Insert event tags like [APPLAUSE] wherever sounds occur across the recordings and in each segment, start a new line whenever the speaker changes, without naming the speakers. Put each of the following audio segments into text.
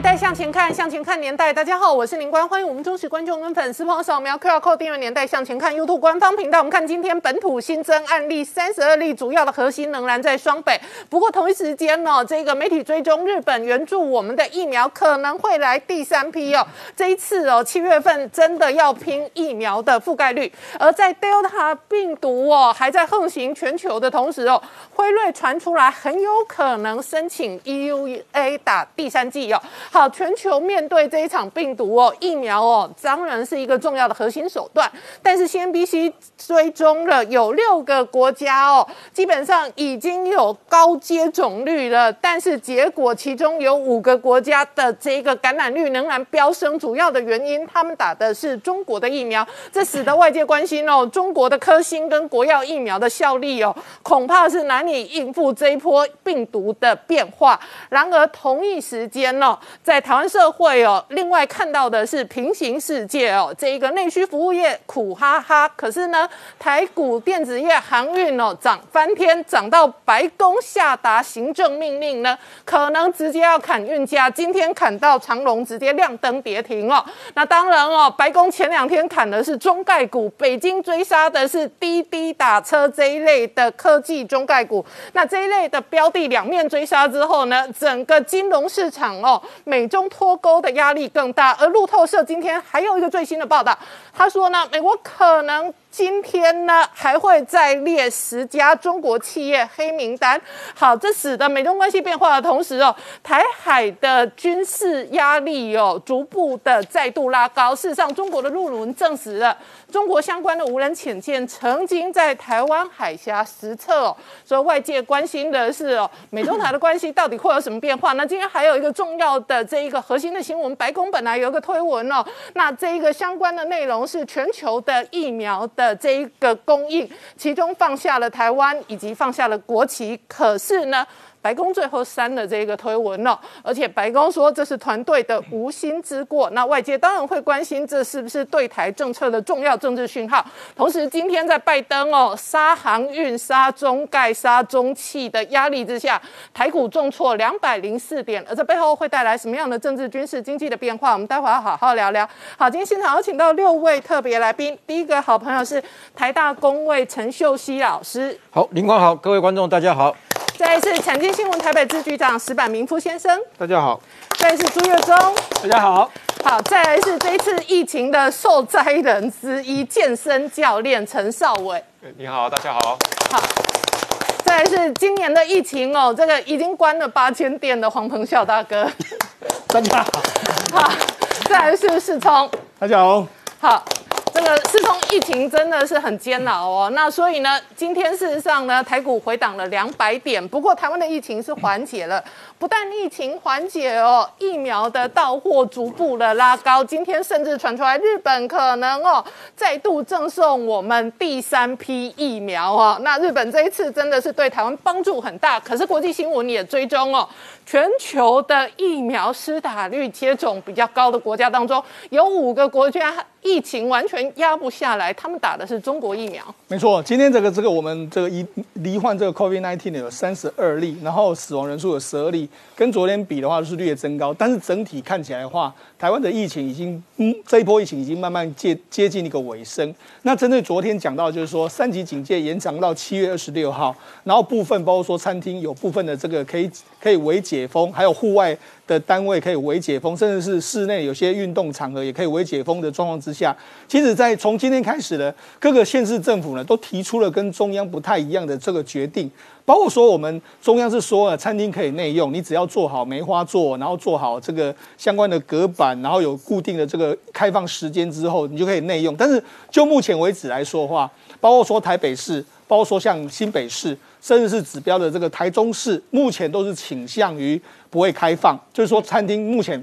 年代向前看，向前看年代。大家好，我是林官，欢迎我们忠实观众跟粉丝朋友扫描 QR Code 订阅《年代向前看》YouTube 官方频道。我们看今天本土新增案例三十二例，主要的核心仍然在双北。不过同一时间呢，这个媒体追踪日本援助我们的疫苗可能会来第三批哦。这一次哦，七月份真的要拼疫苗的覆盖率。而在 Delta 病毒哦还在横行全球的同时哦，辉瑞传出来很有可能申请 EUA 打第三剂哦。好，全球面对这一场病毒哦，疫苗哦，当然是一个重要的核心手段。但是 CNBC 追踪了有六个国家哦，基本上已经有高接种率了，但是结果其中有五个国家的这个感染率仍然飙升，主要的原因他们打的是中国的疫苗，这使得外界关心哦，中国的科兴跟国药疫苗的效力哦，恐怕是难以应付这一波病毒的变化。然而同一时间哦。在台湾社会哦，另外看到的是平行世界哦，这一个内需服务业苦哈哈，可是呢，台股电子业航运哦涨翻天，涨到白宫下达行政命令呢，可能直接要砍运价，今天砍到长隆直接亮灯跌停哦。那当然哦，白宫前两天砍的是中概股，北京追杀的是滴滴打车这一类的科技中概股。那这一类的标的两面追杀之后呢，整个金融市场哦。美美中脱钩的压力更大，而路透社今天还有一个最新的报道，他说呢，美国可能。今天呢，还会再列十家中国企业黑名单。好，这使得美中关系变化的同时哦，台海的军事压力哦，逐步的再度拉高。事实上，中国的陆轮证实了，中国相关的无人潜舰曾经在台湾海峡实测哦。所以外界关心的是哦，美中台的关系到底会有什么变化？那今天还有一个重要的这一个核心的新闻，白宫本来有一个推文哦，那这一个相关的内容是全球的疫苗。的这一个供应，其中放下了台湾，以及放下了国旗，可是呢？白宫最后删了这个推文了，而且白宫说这是团队的无心之过。那外界当然会关心这是不是对台政策的重要政治讯号。同时，今天在拜登哦杀航运、杀中概、杀中汽的压力之下，台股重挫两百零四点，而这背后会带来什么样的政治、军事、经济的变化？我们待会要好好聊聊。好，今天现场有请到六位特别来宾，第一个好朋友是台大公卫陈秀熙老师。
好，林光好，各位观众大家好。
再一次，财经新闻台北支局长石板明夫先生，
大家好。
再一是，朱月忠，
大家好。
好，再来是这一次疫情的受灾人之一，健身教练陈少伟。
你好，大家好。
好，再来是今年的疫情哦，这个已经关了八千店的黄鹏孝大哥。[LAUGHS]
大家好。
好，再来是世聪。
大家好。
好。这个四通疫情真的是很煎熬哦，那所以呢，今天事实上呢，台股回档了两百点，不过台湾的疫情是缓解了，不但疫情缓解哦，疫苗的到货逐步的拉高，今天甚至传出来日本可能哦再度赠送我们第三批疫苗哦，那日本这一次真的是对台湾帮助很大，可是国际新闻也追踪哦，全球的疫苗施打率接种比较高的国家当中，有五个国家。疫情完全压不下来，他们打的是中国疫苗。
没错，今天这个这个我们这个一罹患这个 COVID-19 的有三十二例，然后死亡人数有十二例，跟昨天比的话是略增高，但是整体看起来的话，台湾的疫情已经嗯这一波疫情已经慢慢接接近一个尾声。那针对昨天讲到就是说三级警戒延长到七月二十六号，然后部分包括说餐厅有部分的这个可以可以微解封，还有户外。的单位可以微解封，甚至是室内有些运动场合也可以微解封的状况之下，其实，在从今天开始呢，各个县市政府呢都提出了跟中央不太一样的这个决定，包括说我们中央是说了，餐厅可以内用，你只要做好梅花座，然后做好这个相关的隔板，然后有固定的这个开放时间之后，你就可以内用。但是就目前为止来说的话，包括说台北市，包括说像新北市。甚至是指标的这个台中市，目前都是倾向于不会开放，就是说餐厅目前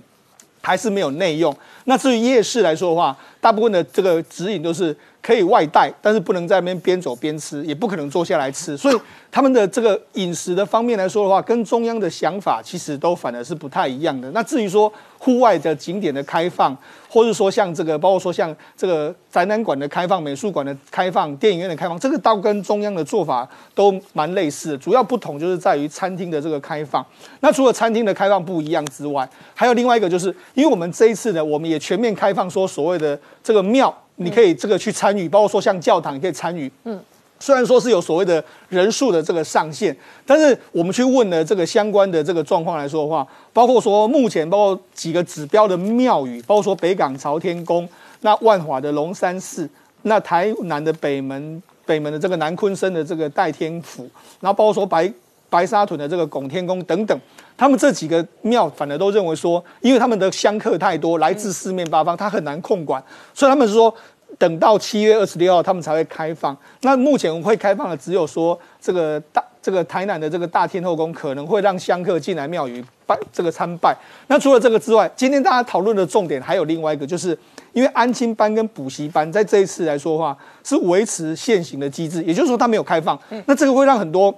还是没有内用。那至于夜市来说的话，大部分的这个指引都是可以外带，但是不能在那边边走边吃，也不可能坐下来吃，所以他们的这个饮食的方面来说的话，跟中央的想法其实都反而是不太一样的。那至于说户外的景点的开放，或者说像这个，包括说像这个展览馆的开放、美术馆的开放、电影院的开放，这个倒跟中央的做法都蛮类似的，主要不同就是在于餐厅的这个开放。那除了餐厅的开放不一样之外，还有另外一个就是，因为我们这一次呢，我们也全面开放说所谓的这个庙，你可以这个去参与，包括说像教堂，也可以参与。嗯。虽然说是有所谓的人数的这个上限，但是我们去问了这个相关的这个状况来说的话，包括说目前包括几个指标的庙宇，包括说北港朝天宫、那万华的龙山寺、那台南的北门北门的这个南昆生的这个代天府，然后包括说白白沙屯的这个拱天宫等等，他们这几个庙反而都认为说，因为他们的香客太多，来自四面八方，他很难控管，所以他们说。等到七月二十六号，他们才会开放。那目前会开放的只有说这个大这个台南的这个大天后宫可能会让香客进来庙宇拜这个参拜。那除了这个之外，今天大家讨论的重点还有另外一个，就是因为安亲班跟补习班在这一次来说的话是维持现行的机制，也就是说它没有开放。那这个会让很多。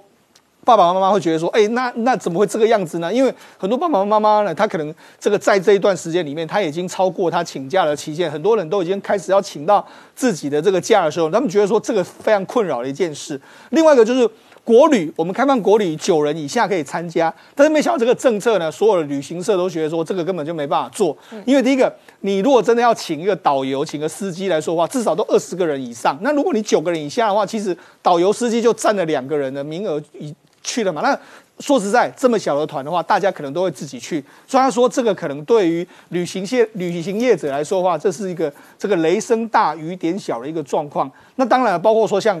爸爸妈妈会觉得说，哎，那那怎么会这个样子呢？因为很多爸爸妈妈呢，他可能这个在这一段时间里面，他已经超过他请假的期限，很多人都已经开始要请到自己的这个假的时候，他们觉得说这个非常困扰的一件事。另外一个就是国旅，我们开放国旅九人以下可以参加，但是没想到这个政策呢，所有的旅行社都觉得说这个根本就没办法做，因为第一个，你如果真的要请一个导游，请个司机来说话，至少都二十个人以上。那如果你九个人以下的话，其实导游司机就占了两个人的名额以。去了嘛？那说实在，这么小的团的话，大家可能都会自己去。虽然说这个可能对于旅行业旅行业者来说的话，这是一个这个雷声大雨点小的一个状况。那当然，包括说像。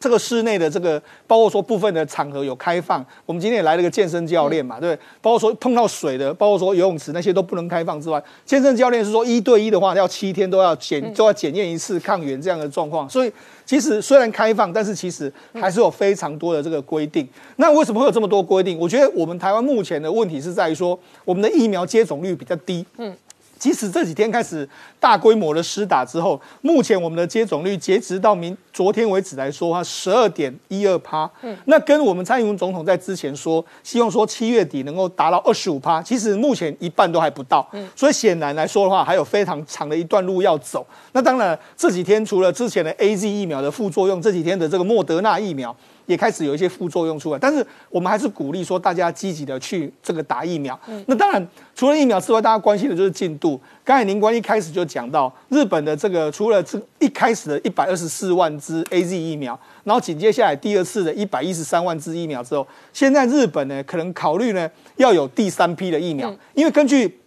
这个室内的这个，包括说部分的场合有开放，我们今天也来了个健身教练嘛，对？包括说碰到水的，包括说游泳池那些都不能开放之外，健身教练是说一对一的话要七天都要检都要检验一次抗原这样的状况。所以其实虽然开放，但是其实还是有非常多的这个规定。那为什么会有这么多规定？我觉得我们台湾目前的问题是在于说我们的疫苗接种率比较低。嗯。即使这几天开始大规模的施打之后，目前我们的接种率截止到明昨天为止来说，话，十二点一二趴。嗯，那跟我们蔡英文总统在之前说，希望说七月底能够达到二十五趴，其实目前一半都还不到。嗯，所以显然来说的话，还有非常长的一段路要走。那当然，这几天除了之前的 A Z 疫苗的副作用，这几天的这个莫德纳疫苗。也开始有一些副作用出来，但是我们还是鼓励说大家积极的去这个打疫苗。那当然，除了疫苗之外，大家关心的就是进度。刚才林官一开始就讲到日本的这个，除了这一开始的一百二十四万支 A Z 疫苗，然后紧接下来第二次的一百一十三万支疫苗之后，现在日本呢可能考虑呢要有第三批的疫苗，因为根据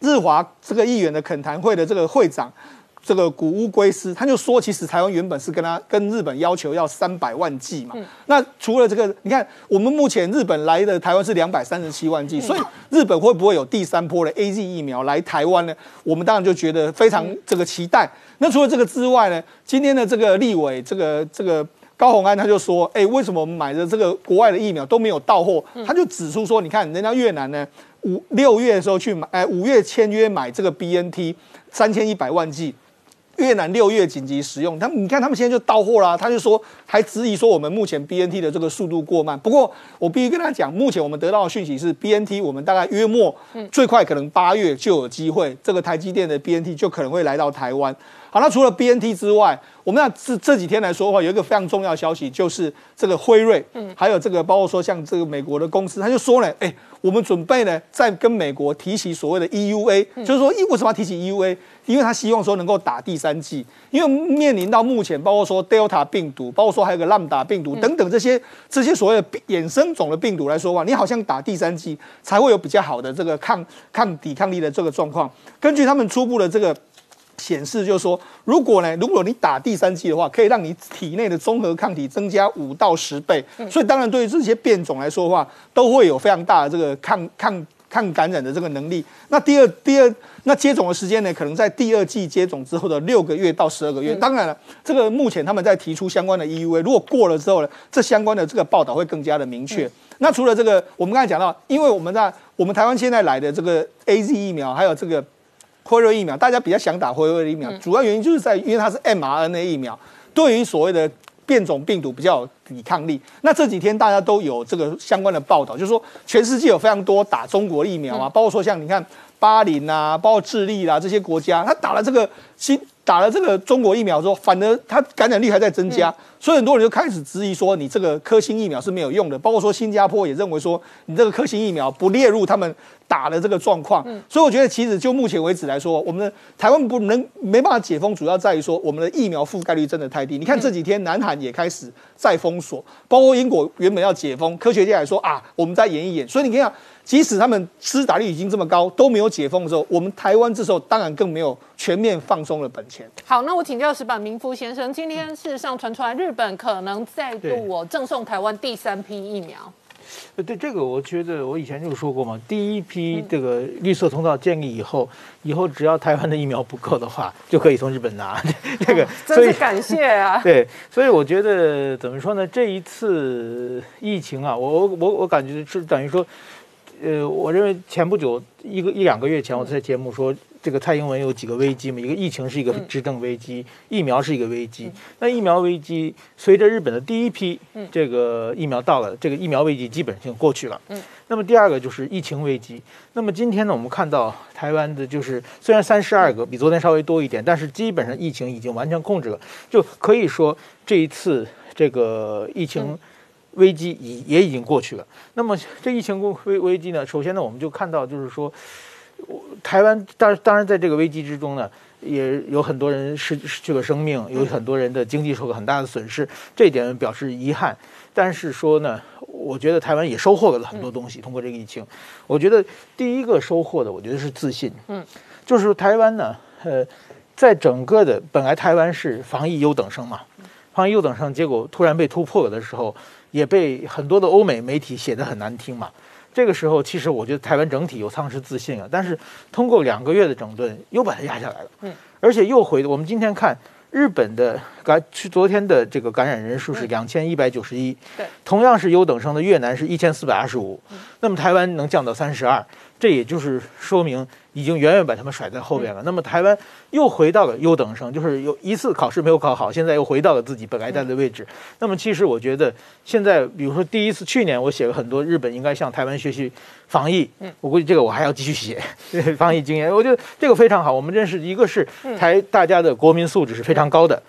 日华这个议员的恳谈会的这个会长。这个古乌龟斯，他就说，其实台湾原本是跟他跟日本要求要三百万剂嘛。那除了这个，你看我们目前日本来的台湾是两百三十七万剂，所以日本会不会有第三波的 A Z 疫苗来台湾呢？我们当然就觉得非常这个期待。那除了这个之外呢，今天的这个立委这个这个高鸿安他就说，哎，为什么我们买的这个国外的疫苗都没有到货？他就指出说，你看人家越南呢，五六月的时候去买，哎，五月签约买这个 B N T 三千一百万剂。越南六月紧急使用，他们你看他们现在就到货啦，他就说还质疑说我们目前 B N T 的这个速度过慢。不过我必须跟他讲，目前我们得到的讯息是 B N T，我们大概约末最快可能八月就有机会，这个台积电的 B N T 就可能会来到台湾。好，那除了 B N T 之外，我们那这这几天来说的话，有一个非常重要的消息，就是这个辉瑞，嗯，还有这个包括说像这个美国的公司，他就说呢，哎，我们准备呢在跟美国提起所谓的 E U A，就是说，为什么要提起 E U A？因为他希望说能够打第三剂，因为面临到目前包括说 Delta 病毒，包括说还有个 Lambda 病毒等等这些这些所谓的衍生种的病毒来说话，你好像打第三剂才会有比较好的这个抗抗抵抗力的这个状况。根据他们初步的这个。显示就是说，如果呢，如果你打第三剂的话，可以让你体内的综合抗体增加五到十倍。所以当然，对于这些变种来说的话，都会有非常大的这个抗抗抗感染的这个能力。那第二第二，那接种的时间呢，可能在第二季接种之后的六个月到十二个月。当然了，这个目前他们在提出相关的 EUA，如果过了之后呢，这相关的这个报道会更加的明确。那除了这个，我们刚才讲到，因为我们在我们台湾现在来的这个 AZ 疫苗，还有这个。辉瑞疫苗，大家比较想打辉瑞疫苗，主要原因就是在于因为它是 mRNA 疫苗，对于所谓的变种病毒比较有抵抗力。那这几天大家都有这个相关的报道，就是说全世界有非常多打中国疫苗啊，包括说像你看巴林啊，包括智利啦、这些国家，他打了这个新打了这个中国疫苗之后，反而它感染率还在增加，所以很多人就开始质疑说你这个科兴疫苗是没有用的，包括说新加坡也认为说你这个科兴疫苗不列入他们打的这个状况，所以我觉得其实就目前为止来说，我们的台湾不能没办法解封，主要在于说我们的疫苗覆盖率真的太低。你看这几天南韩也开始在封锁，包括英国原本要解封，科学家也说啊，我们再演一演。所以你看，即使他们施打率已经这么高，都没有解封的时候，我们台湾这时候当然更没有全面放松的本钱。
好，那我请教石板明夫先生，今天事实上传出来，日本可能再度我赠送台湾第三批疫苗。
呃，对这个，我觉得我以前就说过嘛，第一批这个绿色通道建立以后，以后只要台湾的疫苗不够的话，就可以从日本拿 [LAUGHS] 这个。
真是感谢啊！[LAUGHS]
对，所以我觉得怎么说呢？这一次疫情啊，我我我我感觉是等于说，呃，我认为前不久一个一两个月前，我在节目说。这个蔡英文有几个危机嘛？一个疫情是一个执政危机，疫苗是一个危机。那疫苗危机随着日本的第一批这个疫苗到了，这个疫苗危机基本性过去了。嗯。那么第二个就是疫情危机。那么今天呢，我们看到台湾的就是虽然三十二个比昨天稍微多一点，但是基本上疫情已经完全控制了，就可以说这一次这个疫情危机已也已经过去了。那么这疫情危危机呢，首先呢，我们就看到就是说。台湾当当然在这个危机之中呢，也有很多人失失去了生命，有很多人的经济受了很大的损失，这一点表示遗憾。但是说呢，我觉得台湾也收获了很多东西。通过这个疫情，我觉得第一个收获的，我觉得是自信。嗯，就是台湾呢，呃，在整个的本来台湾是防疫优等生嘛，防疫优等生，结果突然被突破了的时候，也被很多的欧美媒体写得很难听嘛。这个时候，其实我觉得台湾整体有丧失自信了，但是通过两个月的整顿，又把它压下来了。嗯，而且又回，我们今天看日本的感，去昨天的这个感染人数是两千一百九十一，
对，
同样是优等生的越南是一千四百二十五，那么台湾能降到三十二，这也就是说明。已经远远把他们甩在后边了。那么台湾又回到了优等生，就是有一次考试没有考好，现在又回到了自己本来在的位置。那么其实我觉得现在，比如说第一次去年我写了很多日本应该向台湾学习防疫，我估计这个我还要继续写 [LAUGHS] 防疫经验。我觉得这个非常好。我们认识一个是台大家的国民素质是非常高的，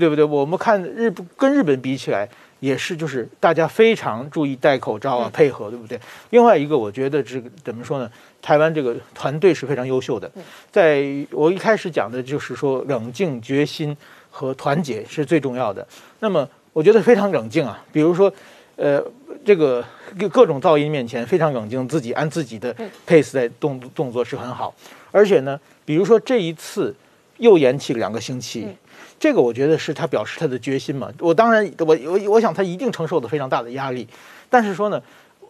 对不对？我们看日跟日本比起来。也是，就是大家非常注意戴口罩啊，配合，对不对？另外一个，我觉得这个怎么说呢？台湾这个团队是非常优秀的。在我一开始讲的就是说，冷静、决心和团结是最重要的。那么，我觉得非常冷静啊。比如说，呃，这个各种噪音面前非常冷静，自己按自己的 pace 在动动作是很好。而且呢，比如说这一次又延期两个星期。这个我觉得是他表示他的决心嘛。我当然，我我我想他一定承受的非常大的压力。但是说呢，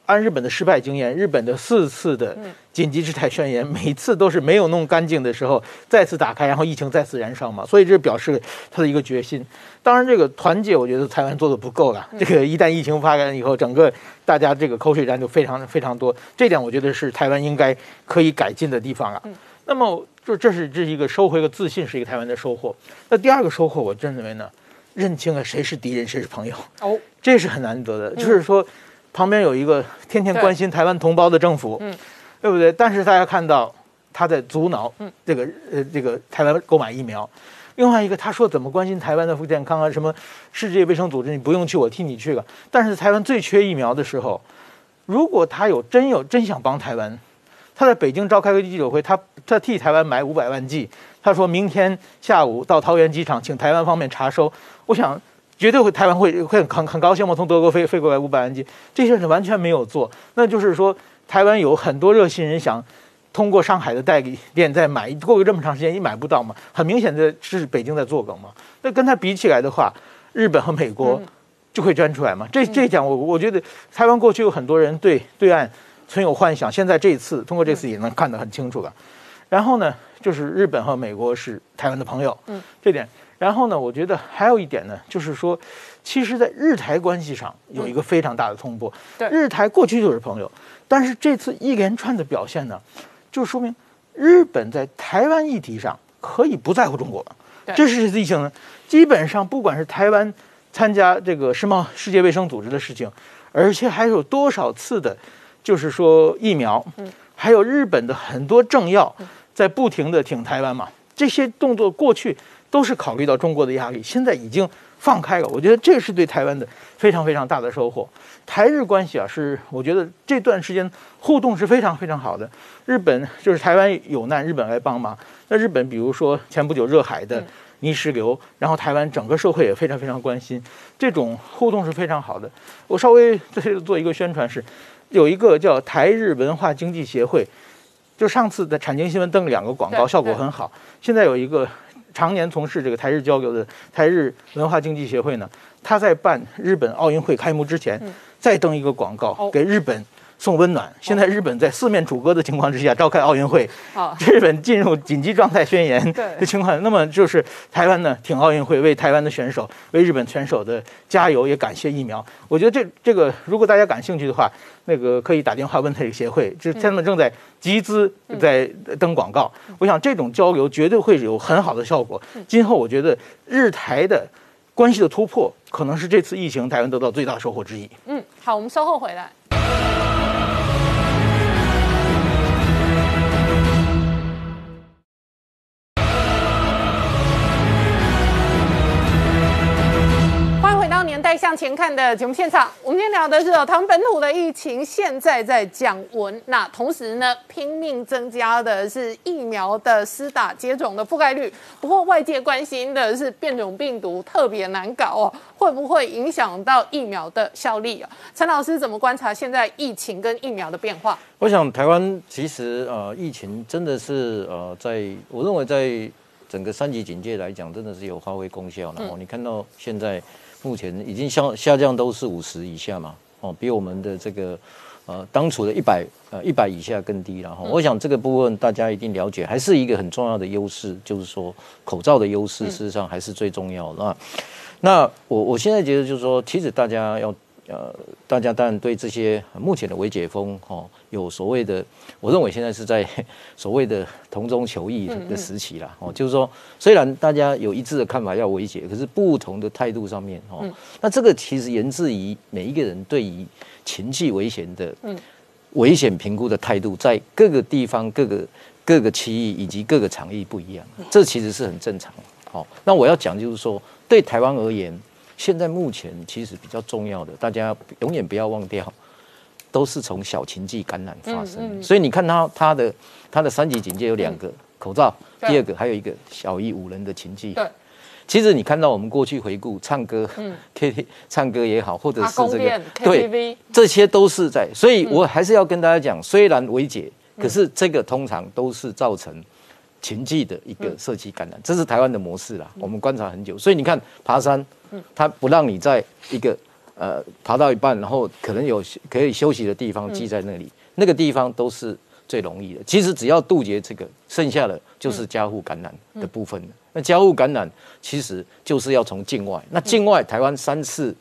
按日本的失败经验，日本的四次的紧急事态宣言，每次都是没有弄干净的时候再次打开，然后疫情再次燃烧嘛。所以这表示他的一个决心。当然，这个团结我觉得台湾做的不够了。这个一旦疫情发展以后，整个大家这个口水战就非常非常多。这点我觉得是台湾应该可以改进的地方了。那么。就这是这是一个收回个自信，是一个台湾的收获。那第二个收获，我真认为呢，认清了谁是敌人，谁是朋友。哦，[LAUGHS] 这是很难得的。就是说，旁边有一个天天关心台湾同胞的政府，嗯，对不对？但是大家看到他在阻挠这个呃这个台湾购买疫苗。另外一个，他说怎么关心台湾的健康啊？什么世界卫生组织你不用去，我替你去了。但是台湾最缺疫苗的时候，如果他有真有真想帮台湾。他在北京召开个记者会，他他替台湾买五百万剂，他说明天下午到桃园机场，请台湾方面查收。我想绝对会台湾会会很很高兴嘛，从德国飞飞过来五百万剂，这些是完全没有做。那就是说，台湾有很多热心人想通过上海的代理店再买，过个这么长时间也买不到嘛，很明显的是北京在做梗嘛。那跟他比起来的话，日本和美国就会钻出来嘛。这这讲我我觉得台湾过去有很多人对对岸。存有幻想，现在这一次通过这次也能看得很清楚了。然后呢，就是日本和美国是台湾的朋友，嗯，这点。然后呢，我觉得还有一点呢，就是说，其实，在日台关系上有一个非常大的通波。
对，
日台过去就是朋友，但是这次一连串的表现呢，就说明日本在台湾议题上可以不在乎中国
对
这是事情呢。基本上不管是台湾参加这个世贸世界卫生组织的事情，而且还有多少次的，就是说疫苗，还有日本的很多政要在不停的挺台湾嘛，这些动作过去都是考虑到中国的压力，现在已经放开了。我觉得这是对台湾的非常非常大的收获。台日关系啊，是我觉得这段时间互动是非常非常好的。日本就是台湾有难，日本来帮忙。那日本比如说前不久热海的泥石流，然后台湾整个社会也非常非常关心，这种互动是非常好的。我稍微在这里做一个宣传是，有一个叫台日文化经济协会，就上次的产经新闻登了两个广告，效果很好。现在有一个常年从事这个台日交流的台日文化经济协会呢，他在办日本奥运会开幕之前，再登一个广告
哦。
给日本送温暖。现在日本在四面楚歌的情况之下召开奥运会，
好，
日本进入紧急状态宣言的情况，那么就是台湾呢挺奥运会，为台湾的选手、为日本选手的加油，也感谢疫苗。我觉得这这个如果大家感兴趣的话，那个可以打电话问这个协会，这他们正在集资在登广告。我想这种交流绝对会有很好的效果。今后我觉得日台的关系的突破，可能是这次疫情台湾得到最大收获之一。
嗯，好，我们稍后回来。年代向前看》的节目现场。我们今天聊的是哦，台湾本土的疫情现在在降温，那同时呢，拼命增加的是疫苗的施打接种的覆盖率。不过外界关心的是变种病毒特别难搞哦，会不会影响到疫苗的效力啊？陈老师怎么观察现在疫情跟疫苗的变化？
我想台湾其实呃疫情真的是呃在我认为在整个三级警戒来讲，真的是有发挥功效然后，你看到现在目前已经下下降都是五十以下嘛，哦，比我们的这个呃当初的一百呃一百以下更低了。哈、我想这个部分大家一定了解，还是一个很重要的优势，就是说口罩的优势，事实上还是最重要的。那那我我现在觉得就是说，其实大家要呃，大家当然对这些目前的微解封哦，有所谓的，我认为现在是在 [LAUGHS] 所谓的同中求异的时期啦。哦，就是说，虽然大家有一致的看法要微解，可是不同的态度上面哦，那这个其实源自于每一个人对于情绪危险的危险评估的态度，在各个地方、各个各个区域以及各个场域不一样，这其实是很正常的。好、那我要讲就是说，对台湾而言，现在目前其实比较重要的，大家永远不要忘掉，都是从小情绪感染发生。所以你看它它的它的三级警戒有两个、口罩，第二个还有一个小于五人的情境。
对，
其实你看到我们过去回顾唱歌、[LAUGHS] K T 唱歌也好，或者是这个
KTV，
这些都是在，所以我还是要跟大家讲，虽然维解，可是这个通常都是造成情境的一个社区感染，这是台湾的模式啦。我们观察很久，所以你看爬山，它不让你在一个呃爬到一半，然后可能有可以休息的地方记在那里，那个地方都是最容易的。其实只要杜绝这个，剩下的就是交互感染的部分了。那交互感染其实就是要从境外，那境外台湾三次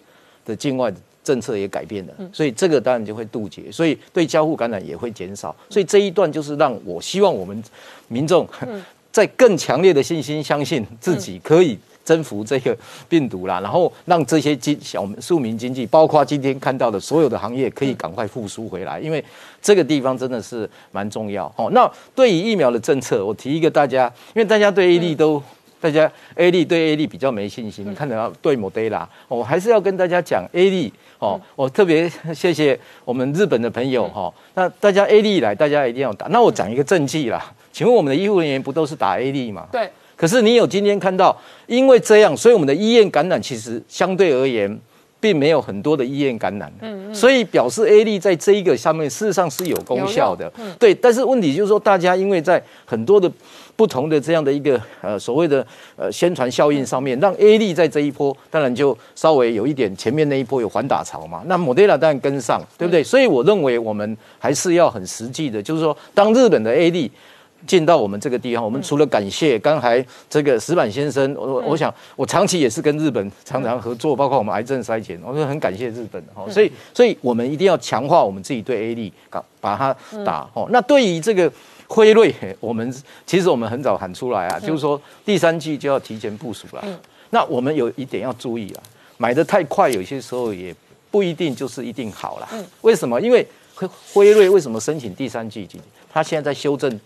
的境外政策也改变了，所以这个当然就会杜绝，所以对交互感染也会减少。所以这一段就是让我希望我们民众 [LAUGHS] 在更强烈的信心，相信自己可以征服这个病毒啦，然后让这些经小庶民经济，包括今天看到的所有的行业，可以赶快复苏回来，因为这个地方真的是蛮重要。哦，那对于疫苗的政策，我提一个大家，因为大家对 A 利都。大家 A 利对 A 利比较没信心，你看得到对 Modella，我还是要跟大家讲 A 利哦，我特别谢谢我们日本的朋友哈、那大家 A 利来，大家一定要打。那我讲一个政绩啦，请问我们的医护人员不都是打 A 利吗？
对，
可是你有今天看到，因为这样，所以我们的医院感染其实相对而言，并没有很多的医院感染。嗯所以表示 A 利在这一个上面事实上是有功效的。对，但是问题就是说，大家因为在很多的不同的这样的一个呃所谓的呃宣传效应上面，让 A 利在这一波当然就稍微有一点前面那一波有反打潮嘛，那 Modella 当然跟上，对不对？所以我认为我们还是要很实际的，就是说，当日本的 A 利进到我们这个地方，我们除了感谢刚才这个石板先生，我我想我长期也是跟日本常常合作，包括我们癌症筛检，我说很感谢日本哈，所以所以我们一定要强化我们自己对 A 力，把把它打哦。那对于这个辉瑞，[LAUGHS] 我们其实我们很早喊出来啊，就是说第三季就要提前部署了。那我们有一点要注意啊，买的太快，有些时候也不一定就是一定好了。为什么？因为辉辉瑞为什么申请第三季？他现在在修正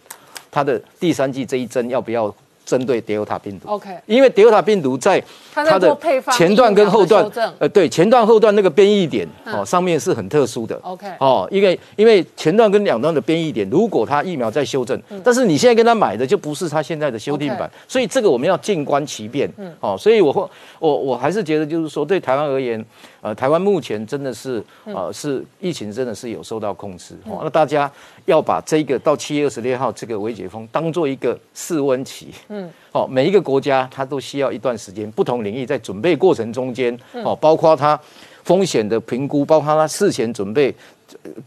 他的第三季这一针要不要？针对 Delta 病毒
，OK，
因为 Delta 病毒在
它的
前段跟后段，呃，对，前段后段那个变异点哦，上面是很特殊的
，OK，
哦，因为因为前段跟两段的变异点，如果它疫苗在修正，但是你现在跟他买的就不是他现在的修订版，所以这个我们要静观其变，嗯，哦，所以我会我我还是觉得就是说对台湾而言。呃，台湾目前真的是，呃，是疫情真的是有受到控制。哦那大家要把这个到七月二十六号这个微解封当做一个试温期。嗯，哦，每一个国家它都需要一段时间，不同领域在准备过程中间，哦，包括它风险的评估，包括它事前准备。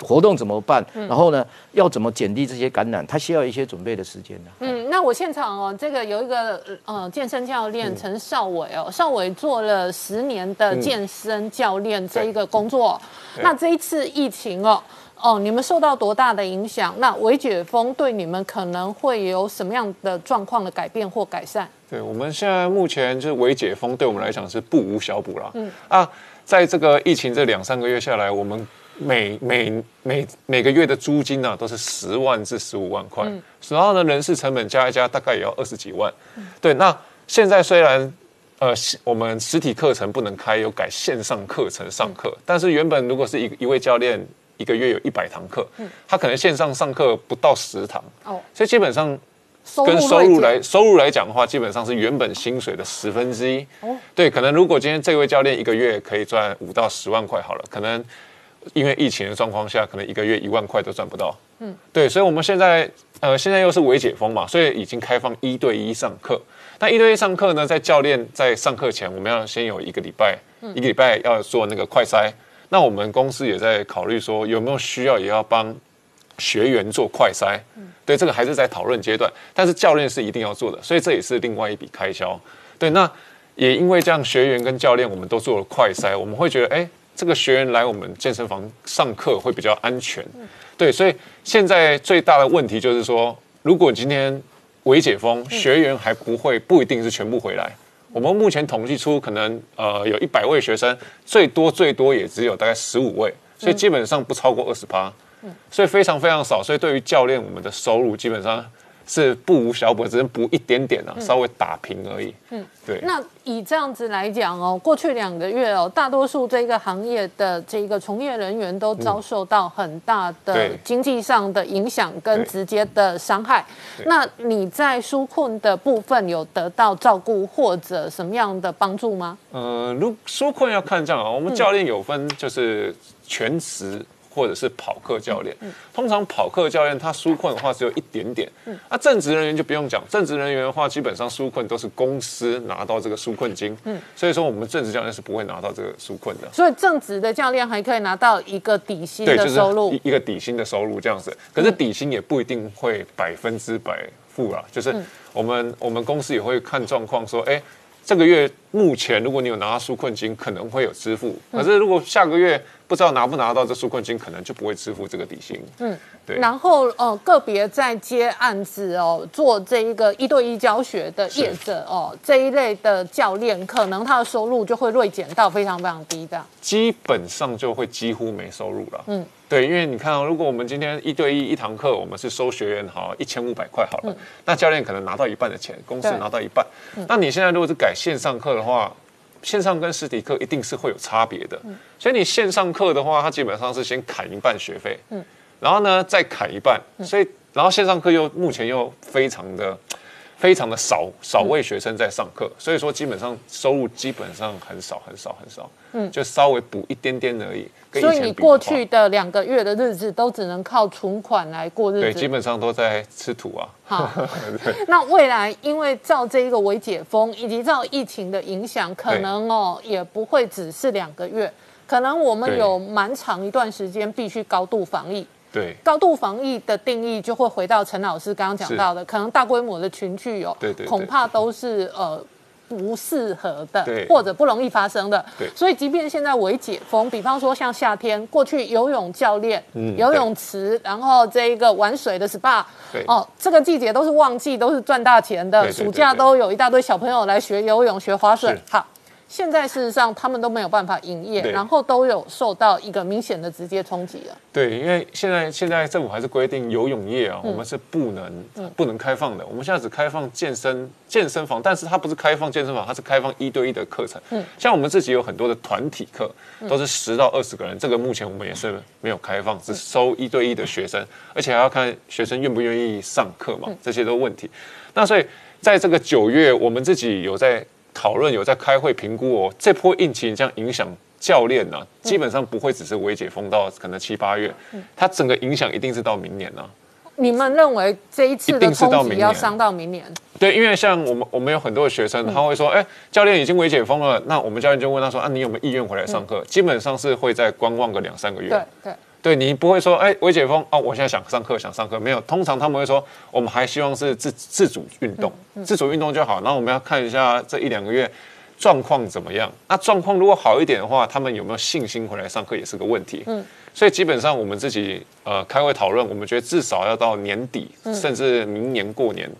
活动怎么办？然后呢，要怎么减低这些感染？他需要一些准备的时间呢。
嗯，那我现场哦，这个有一个呃健身教练陈少伟哦，少伟做了十年的健身教练这一个工作。那这一次疫情哦，哦，你们受到多大的影响？那微解封对你们可能会有什么样的状况的改变或改善？
对我们现在目前就是微解封，对我们来讲是不无小补了。嗯啊，在这个疫情这两三个月下来，我们。每每每每个月的租金呢，都是十万至十五万块，然后呢，人事成本加一加，大概也要二十几万。对，那现在虽然呃，我们实体课程不能开，有改线上课程上课，但是原本如果是一一位教练一个月有一百堂课，他可能线上上课不到十堂，哦，所以基本上跟收入来收入来讲的话，基本上是原本薪水的十分之一。哦，对，可能如果今天这位教练一个月可以赚五到十万块，好了，可能。因为疫情的状况下，可能一个月一万块都赚不到。嗯，对，所以我们现在呃，现在又是微解封嘛，所以已经开放一对一上课。那一对一上课呢，在教练在上课前，我们要先有一个礼拜，一个礼拜要做那个快筛。那我们公司也在考虑说，有没有需要也要帮学员做快筛。嗯，对，这个还是在讨论阶段。但是教练是一定要做的，所以这也是另外一笔开销。对，那也因为这样，学员跟教练我们都做了快筛，我们会觉得，哎。这个学员来我们健身房上课会比较安全，对，所以现在最大的问题就是说，如果今天微解封，学员还不会，不一定是全部回来。我们目前统计出，可能呃有一百位学生，最多最多也只有大概十五位，所以基本上不超过二十八，所以非常非常少。所以对于教练，我们的收入基本上。是不无小补，只能补一点点啊，稍微打平而已。嗯，对。
那以这样子来讲哦，过去两个月哦，大多数这个行业的这个从业人员都遭受到很大的经济上的影响跟直接的伤害。那你在纾困的部分有得到照顾或者什么样的帮助吗？
呃，如纾困要看这样啊，我们教练有分就是全职。或者是跑课教练，通常跑课教练他纾困的话只有一点点，那正职人员就不用讲，正职人员的话基本上纾困都是公司拿到这个纾困金，所以说我们正职教练是不会拿到这个纾困的。
所以正职的教练还可以拿到一个底薪的收入，
一个底薪的收入这样子，可是底薪也不一定会百分之百付啊，就是我们我们公司也会看状况说，哎。这个月目前，如果你有拿到纾困金，可能会有支付。可是如果下个月不知道拿不拿到这纾困金，可能就不会支付这个底薪。嗯，对。
然后呃，个别在接案子哦，做这一个一对一教学的业者哦，这一类的教练，可能他的收入就会锐减到非常非常低的。
基本上就会几乎没收入了。嗯。对，因为你看啊，如果我们今天一对一一堂课，我们是收学员好一千五百块好了，那教练可能拿到一半的钱，公司拿到一半。那你现在如果是改线上课的话，线上跟实体课一定是会有差别的。所以你线上课的话，它基本上是先砍一半学费，然后呢再砍一半，所以然后线上课又目前又非常的。非常的少少位学生在上课，所以说基本上收入基本上很少很少很少，嗯，就稍微补一点点而已。
所以你过去的两个月的日子都只能靠存款来过日子，
对，基本上都在吃土啊。好，[LAUGHS]
那未来因为照这一个微解封以及照疫情的影响，可能哦也不会只是两个月，可能我们有蛮长一段时间必须高度防疫。
对。
高度防疫的定义，就会回到陈老师刚刚讲到的，可能大规模的群聚哦，
对对，
恐怕都是呃不适合的，或者不容易发生的。
对
所以即便现在为解封，比方说像夏天，过去游泳教练、
嗯
游泳池，然后这一个玩水的 SPA，
对
哦，这个季节都是旺季，都是赚大钱的，暑假都有一大堆小朋友来学游泳、学划水。好。现在事实上，他们都没有办法营业，然后都有受到一个明显的直接冲击了。
对，因为现在现在政府还是规定游泳业啊，
嗯
我们是不能、不能开放的。我们现在只开放健身健身房，但是它不是开放健身房，它是开放一对一的课程。
嗯
像我们自己有很多的团体课，都是十到二十个人，这个目前我们也是没有开放，只收一对一的学生，而且还要看学生愿不愿意上课
嗯
嘛，这些都问题。那所以在这个九月，我们自己有在讨论，有在开会评估哦，这波疫情这样影响教练呢、基本上不会只是微解封到可能七八月，它整个影响一定是到明年呢、
你们认为这一次的
一定是到
冲击
明年。
要伤到明年？
对，因为像我们我们有很多的学生，他会说，哎、教练已经微解封了，那我们教练就问他说，啊，你有没有意愿回来上课？基本上是会再观望个两三个月。
对对，
对你不会说，哎，微解封哦，我现在想上课，想上课，没有。通常他们会说，我们还希望是自自主运动，自主运动就好。然后我们要看一下这一两个月状况怎么样。那状况如果好一点的话，他们有没有信心回来上课也是个问题。嗯，所以基本上我们自己呃开会讨论，我们觉得至少要到年底，甚至明年过年。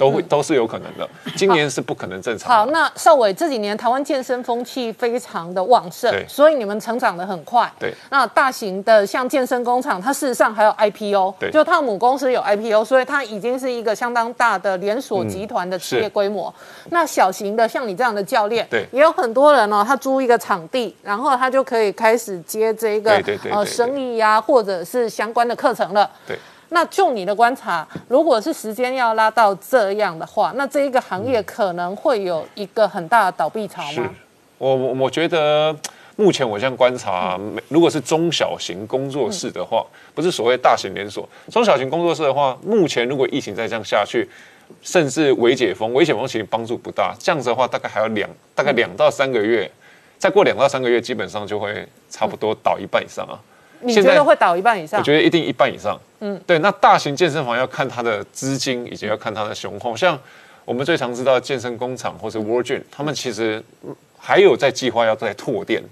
都会都是有可能的，[LAUGHS] 今年是不可能正常的。
好，那邵伟这几年台湾健身风气非常的旺盛
对，
所以你们成长的很快。
对，
那大型的像健身工厂，它事实上还有 IPO，
对
就它的母公司有 IPO，所以它已经是一个相当大的连锁集团的企业
是
规模。那小型的像你这样的教练，
对
也有很多人哦，他租一个场地，然后他就可以开始接这个呃生意呀、或者是相关的课程了。
对。
那就你的观察，如果是时间要拉到这样的话，那这一个行业可能会有一个很大的倒闭潮吗？
我我我觉得目前我这样观察，每如果是中小型工作室的话，不是所谓大型连锁，中小型工作室的话，目前如果疫情再这样下去，甚至微解封，微解封其实帮助不大，这样子的话大概还有两大概两到三个月，再过两到三个月，基本上就会差不多倒一半以上啊。
你觉得会倒一半以上
我？觉得一定一半以上。嗯，对。那大型健身房要看它的资金，以及要看它的雄厚。像我们最常知道的健身工厂或是 World Gym，他们其实嗯还有在计划要再拓店，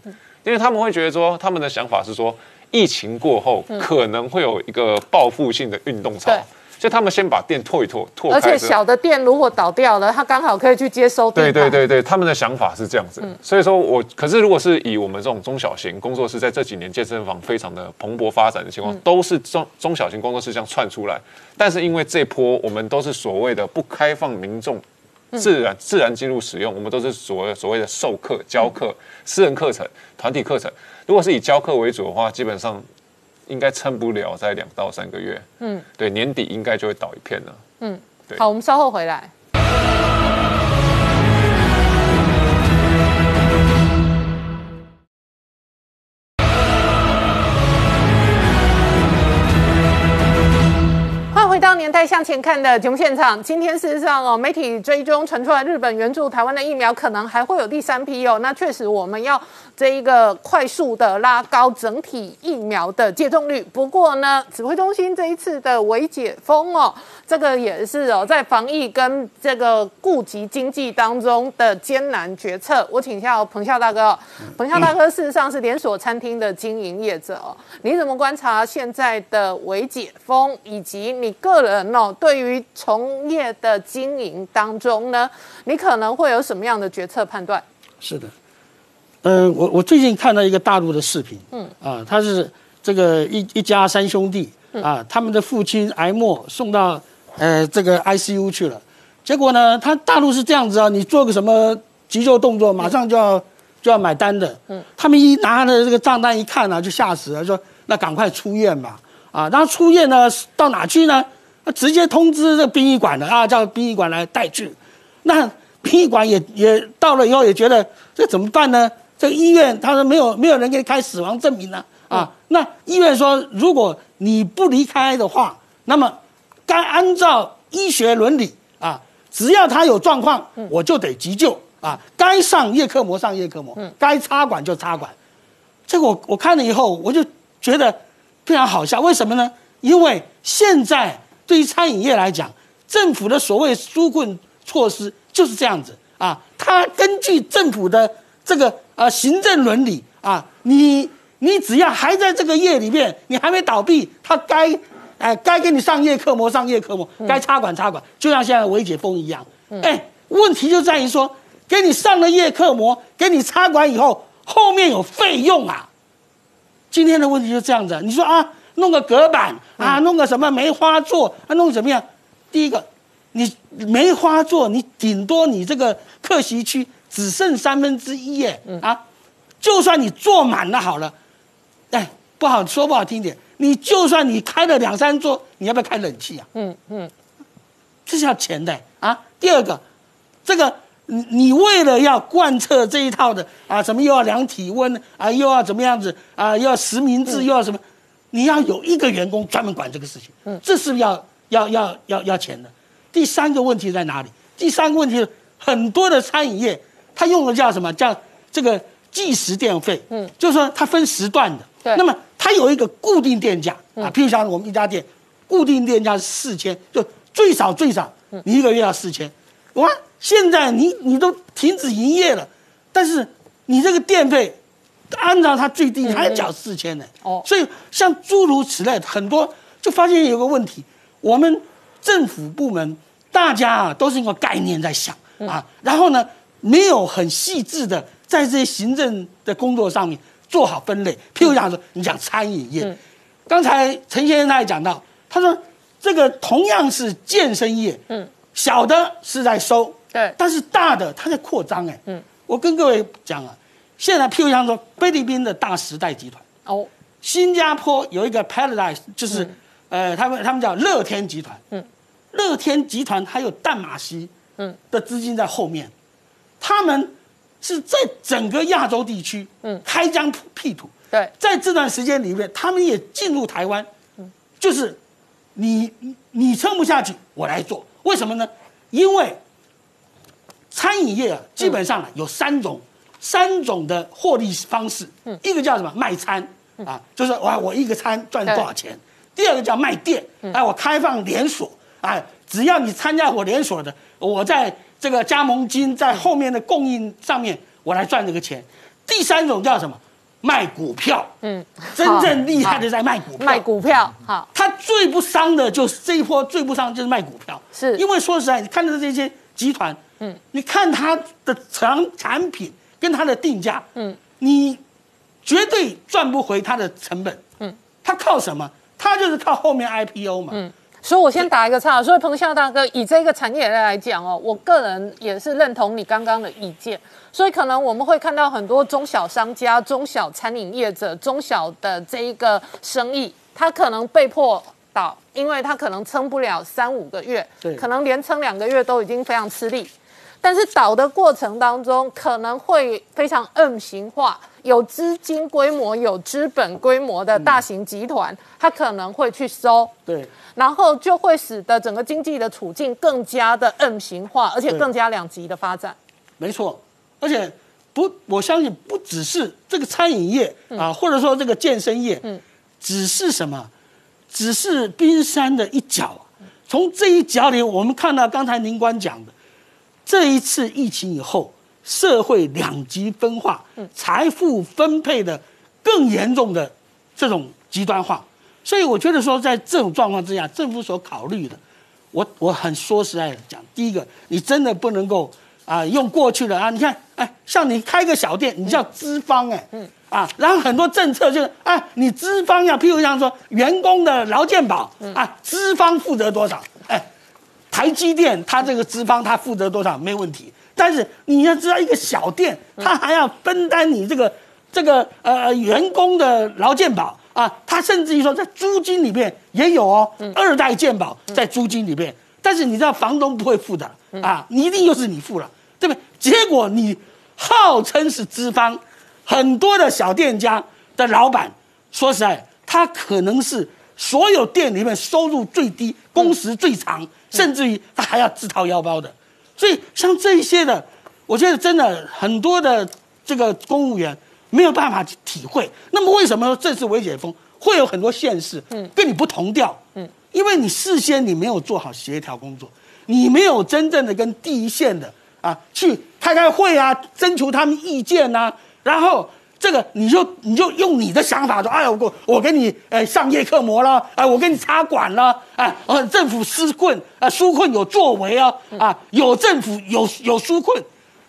因为他们会觉得说，他们的想法是说，疫情过后可能会有一个报复性的运动潮
对，
所以他们先把店拓一拓，拓
而且小的店如果倒掉了，它刚好可以去接收地
对对。对对，他们的想法是这样子，所以说我可是如果是以我们这种中小型工作室，在这几年健身房非常的蓬勃发展的情况，都是中中小型工作室这样窜出来，但是因为这波我们都是所谓的不开放民众。自然自然进入使用，我们都是所谓所谓的授课、教课、私人课程、团体课程。如果是以教课为主的话，基本上应该撑不了在两到三个月。嗯，对，年底应该就会倒一片了。
嗯，对好，我们稍后回来。欢迎回到《年代向前看》的节目现场。今天事实上哦，媒体追踪传出来，日本援助台湾的疫苗可能还会有第三批哦。那确实，我们要这一个快速的拉高整体疫苗的接种率。不过呢，指挥中心这一次的微解封哦，这个也是哦，在防疫跟这个顾及经济当中的艰难决策。我请教彭笑大哥哦，彭笑大哥事实上是连锁餐厅的经营业者哦，你怎么观察现在的微解封，以及你个人哦对于从业的经营当中呢，你可能会有什么样的决策判断？
是的，呃，我我最近看到一个大陆的视频，嗯。啊，他是这个一一家三兄弟啊，他们的父亲癌末送到呃这个 ICU 去了，结果呢，他大陆是这样子啊，你做个什么急救动作，马上就要就要买单的，嗯，他们一拿着这个账单一看呢、就吓死了，说那赶快出院吧，啊，然后出院呢到哪去呢？那直接通知这殡仪馆的啊，叫殡仪馆来带去，那殡仪馆也也到了以后也觉得这怎么办呢？这个医院他说没有没有人给你开死亡证明呢啊，那医院说如果你不离开的话，那么该按照医学伦理啊，只要他有状况，我就得急救啊，该上叶克膜上叶克膜，该插管就插管。这个我我看了以后，我就觉得非常好笑。为什么呢？因为现在对于餐饮业来讲，政府的所谓纾困措施就是这样子啊，他根据政府的这个呃行政伦理啊，你你只要还在这个业里面，你还没倒闭，他该哎该给你上夜课模上夜课模，该插管插管，就像现在微解封一样。哎，问题就在于说，给你上了夜课模，给你插管以后，后面有费用啊。今天的问题就这样子，你说啊，弄个隔板啊，弄个什么梅花座啊，弄怎么样？第一个，你梅花座，你顶多你这个客席区只剩三分之一耶，啊，就算你坐满了好了，哎，不好说不好听点，你就算你开了两三桌，你要不要开冷气啊？嗯嗯，这是要钱的啊。第二个，这个你你为了要贯彻这一套的啊，什么又要量体温啊，又要怎么样子啊，又要实名制，又要什么，你要有一个员工专门管这个事情，嗯，这是要要要要要钱的？第三个问题在哪里？第三个问题很多的餐饮业，它用的叫什么？叫这个计时电费，嗯，就是说它分时段的，
对。
那么它有一个固定电价。啊，譬如像我们一家店，固定电价是四千，就最少最少你一个月要四千，哇，现在你你都停止营业了，但是你这个电费按照他最低，你还要缴四千呢。
哦。
所以像诸如此类，很多就发现有个问题，我们政府部门大家啊都是用个概念在想啊，然后呢没有很细致的在这些行政的工作上面做好分类。譬如讲说，你讲餐饮业，刚才陈先生他也讲到，他说这个同样是健身业，嗯，小的是在收，
对。
但是大的它在扩张，哎，嗯，我跟各位讲啊，现在譬如像说菲律宾的大时代集团。
哦，
新加坡有一个 Paradise，就是、
嗯
呃，他们他们叫乐天集团。嗯，乐天集团还有淡马锡嗯的资金在后面，他们是在整个亚洲地区嗯开疆辟土。
对，
在这段时间里面，他们也进入台湾，嗯就是你你你撑不下去，我来做。为什么呢？因为餐饮业啊，基本上啊有三种、三种的获利方式。一个叫什么？卖餐啊，就是我我一个餐赚多少钱。第二个叫卖店，哎，我开放连锁，哎，只要你参加我连锁的，我在这个加盟金在后面的供应上面，我来赚这个钱。第三种叫什么？卖股票，嗯，真正厉害的在卖股票，
卖股票，好，
他最不伤的就是这一波最不伤就是卖股票，
是。
因为说实在，你看到这些集团，嗯，你看他的产产品跟它的定价，嗯，你绝对赚不回它的成本，嗯，它靠什么？它就是靠后面 IPO 嘛，嗯，
所以我先打一个岔。所以彭笑大哥，以这个产业来讲哦，我个人也是认同你刚刚的意见。所以可能我们会看到很多中小商家、中小餐饮业者、中小的这一个生意，他可能被迫倒，因为他可能撑不了三五个月
对，
可能连撑两个月都已经非常吃力。但是倒的过程当中，可能会非常 M 型化，有资金规模、有资本规模的大型集团，它可能会去收，
对，
然后就会使得整个经济的处境更加的 M 型化，而且更加两极的发展。
没错，而且不，我相信不只是这个餐饮业啊，或者说这个健身业，嗯，只是什么，只是冰山的一角。从这一角里，我们看到刚才宁官讲的，这一次疫情以后，社会两极分化，财富分配的更严重的这种极端化。所以我觉得说，在这种状况之下，政府所考虑的，我我很说实在的讲，第一个，你真的不能够啊用过去的啊，你看，哎，像你开个小店，你叫资方哎，嗯。啊，然后很多政策就是啊，你资方要，譬如像说员工的劳健保啊，资方负责多少，哎，台积电它这个资方它负责多少没问题，但是你要知道一个小店，它还要分担你这个这个呃员工的劳健保啊，它甚至于说在租金里面也有哦，二代健保在租金里面，但是你知道房东不会付的啊，你一定又是你付了，对不对？结果你号称是资方，很多的小店家的老板，说实在，他可能是所有店里面收入最低、工时最长，甚至于他还要自掏腰包的。所以像这一些的，我觉得真的很多的这个公务员没有办法去体会。那么为什么说这次微解封会有很多县市，嗯，跟你不同调，嗯，因为你事先你没有做好协调工作，你没有真正的跟第一线的啊，去开开会啊，征求他们意见呐、然后这个你就你就用你的想法说，哎呀，我我给你呃上夜克膜了，哎，我给你插管了，哎，呃，政府施困啊，纾困有作为啊，啊，有政府有有纾困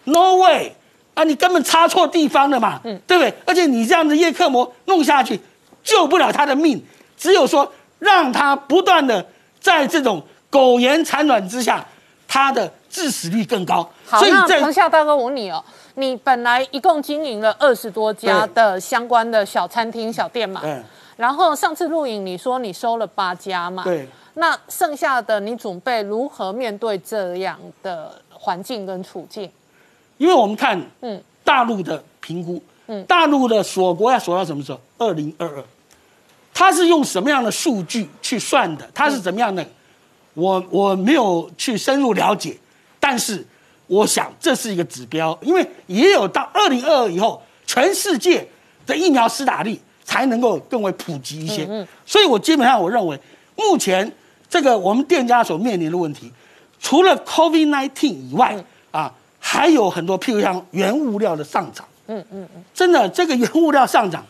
，no way 啊，你根本插错地方了嘛，嗯对不对？而且你这样的叶克膜弄下去，救不了他的命，只有说让他不断的在这种苟延残喘之下，他的致死率更高。
好，那
在
彭夏大哥，我问你哦，你本来一共经营了二十多家的相关的小餐厅、小店嘛，然后上次录影你说你收了八家嘛，
对，
那剩下的你准备如何面对这样的环境跟处境？
因为我们看，
嗯
嗯，大陆的评估，
嗯
嗯，大陆的锁国要锁到什么时候？二零二二，它是用什么样的数据去算的？它是怎么样的？我我没有去深入了解，但是我想这是一个指标，因为也有到二零二二以后，全世界的疫苗施打率才能够更为普及一些。嗯所以我基本上我认为，目前这个我们店家所面临的问题，除了 COVID-19 以外，啊，还有很多，譬如像原物料的上涨。嗯嗯嗯，真的，这个原物料上涨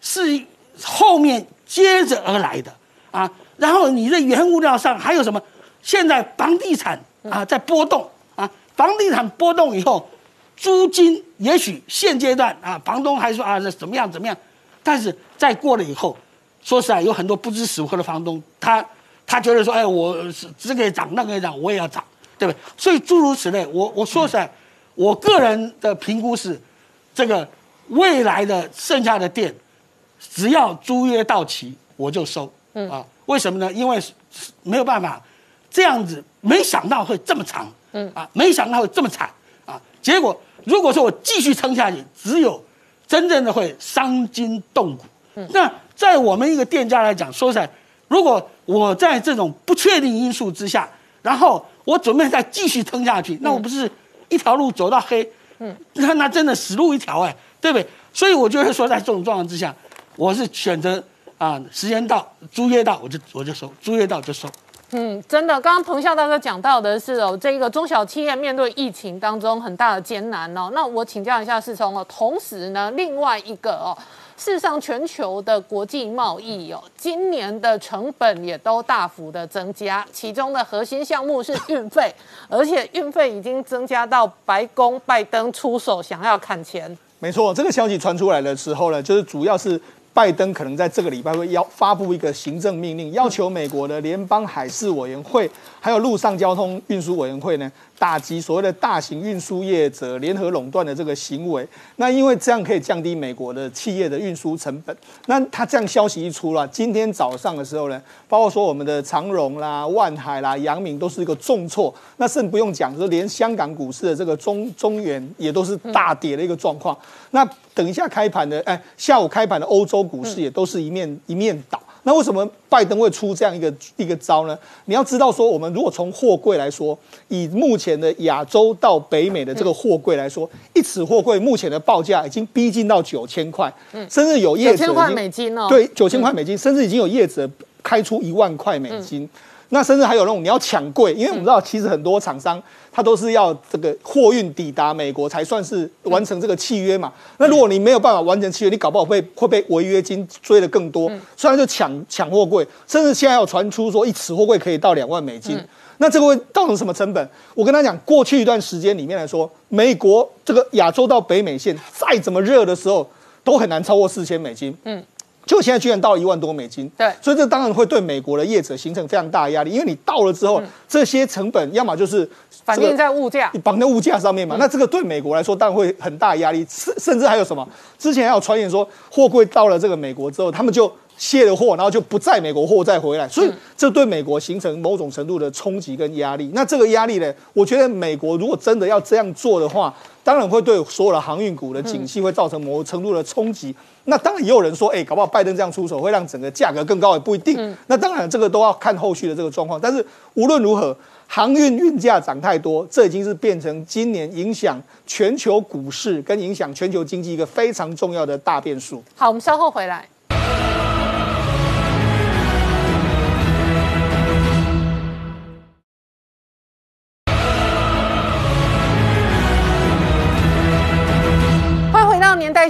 是后面接着而来的啊。然后你的原物料上还有什么？现在房地产啊在波动啊，房地产波动以后，租金也许现阶段啊，房东还说啊那怎么样怎么样，但是再过了以后，说实在有很多不知死活的房东，他他觉得说，哎，我是这个也涨，那个也涨，我也要涨，对不对？所以诸如此类，我我说实在，我个人的评估是，这个未来的剩下的店，只要租约到期，我就收。嗯啊，为什么呢？因为没有办法，这样子没想到会这么长。嗯啊，没想到会这么惨啊！结果如果说我继续撑下去，只有真正的会伤筋动骨。那在我们一个店家来讲，说实在，如果我在这种不确定因素之下，然后我准备再继续撑下去，那我不是一条路走到黑？嗯，那那真的死路一条哎，对不对？所以我就会说，在这种状况之下，我是选择啊，时间到，租约到我就我就收，租约到就收。
嗯，真的，刚刚彭笑大哥讲到的是哦，这个中小企业面对疫情当中很大的艰难哦。那我请教一下世聪哦，同时呢，另外一个哦，事实上全球的国际贸易哦，今年的成本也都大幅的增加，其中的核心项目是运费，而且运费已经增加到白宫拜登出手想要砍钱。
没错，这个消息传出来的时候呢，就是主要是拜登可能在这个礼拜会要发布一个行政命令，要求美国的联邦海事委员会还有陆上交通运输委员会呢，打击所谓的大型运输业者联合垄断的这个行为。那因为这样可以降低美国的企业的运输成本。那他这样消息一出了，今天早上的时候呢，包括说我们的长荣啦、万海啦、阳明都是一个重挫。那甚不用讲，就连香港股市的这个中中原也都是大跌的一个状况。那等一下开盘的，哎，下午开盘的欧洲股市也都是一面、一面倒。那为什么拜登会出这样一个一个招呢？你要知道说，我们如果从货柜来说，以目前的亚洲到北美的这个货柜来说，一尺货柜目前的报价已经逼近到九千块，甚至有业者已经
九千块美金哦，
对，九千块美金，甚至已经有业者开出一万块美金。那甚至还有那种你要抢柜，因为我们知道，其实很多厂商他都是要这个货运抵达美国才算是完成这个契约嘛。那如果你没有办法完成契约，你搞不好被会被违约金追的更多，虽然就抢抢货柜，甚至现在有传出说一尺货柜可以到两万美金。那这个会造成什么成本？我跟他讲，过去一段时间里面来说，美国这个亚洲到北美线再怎么热的时候，都很难超过四千美金。嗯。就现在居然到一万多美金，
对。
所以这当然会对美国的业者形成非常大的压力，因为你到了之后，这些成本要么就是
反映在物价。
绑在物价上面嘛，那这个对美国来说当然会很大的压力，甚甚至还有什么？之前还有传言说，货柜到了这个美国之后，他们就卸了货，然后就不在美国货再回来，所以这对美国形成某种程度的冲击跟压力。那这个压力呢，我觉得美国如果真的要这样做的话，当然会对所有的航运股的景气会造成某程度的冲击。那当然也有人说，哎、搞不好拜登这样出手会让整个价格更高，也不一定。那当然这个都要看后续的这个状况。但是无论如何，航运运价涨太多，这已经是变成今年影响全球股市跟影响全球经济一个非常重要的大变数。
好，我们稍后回来。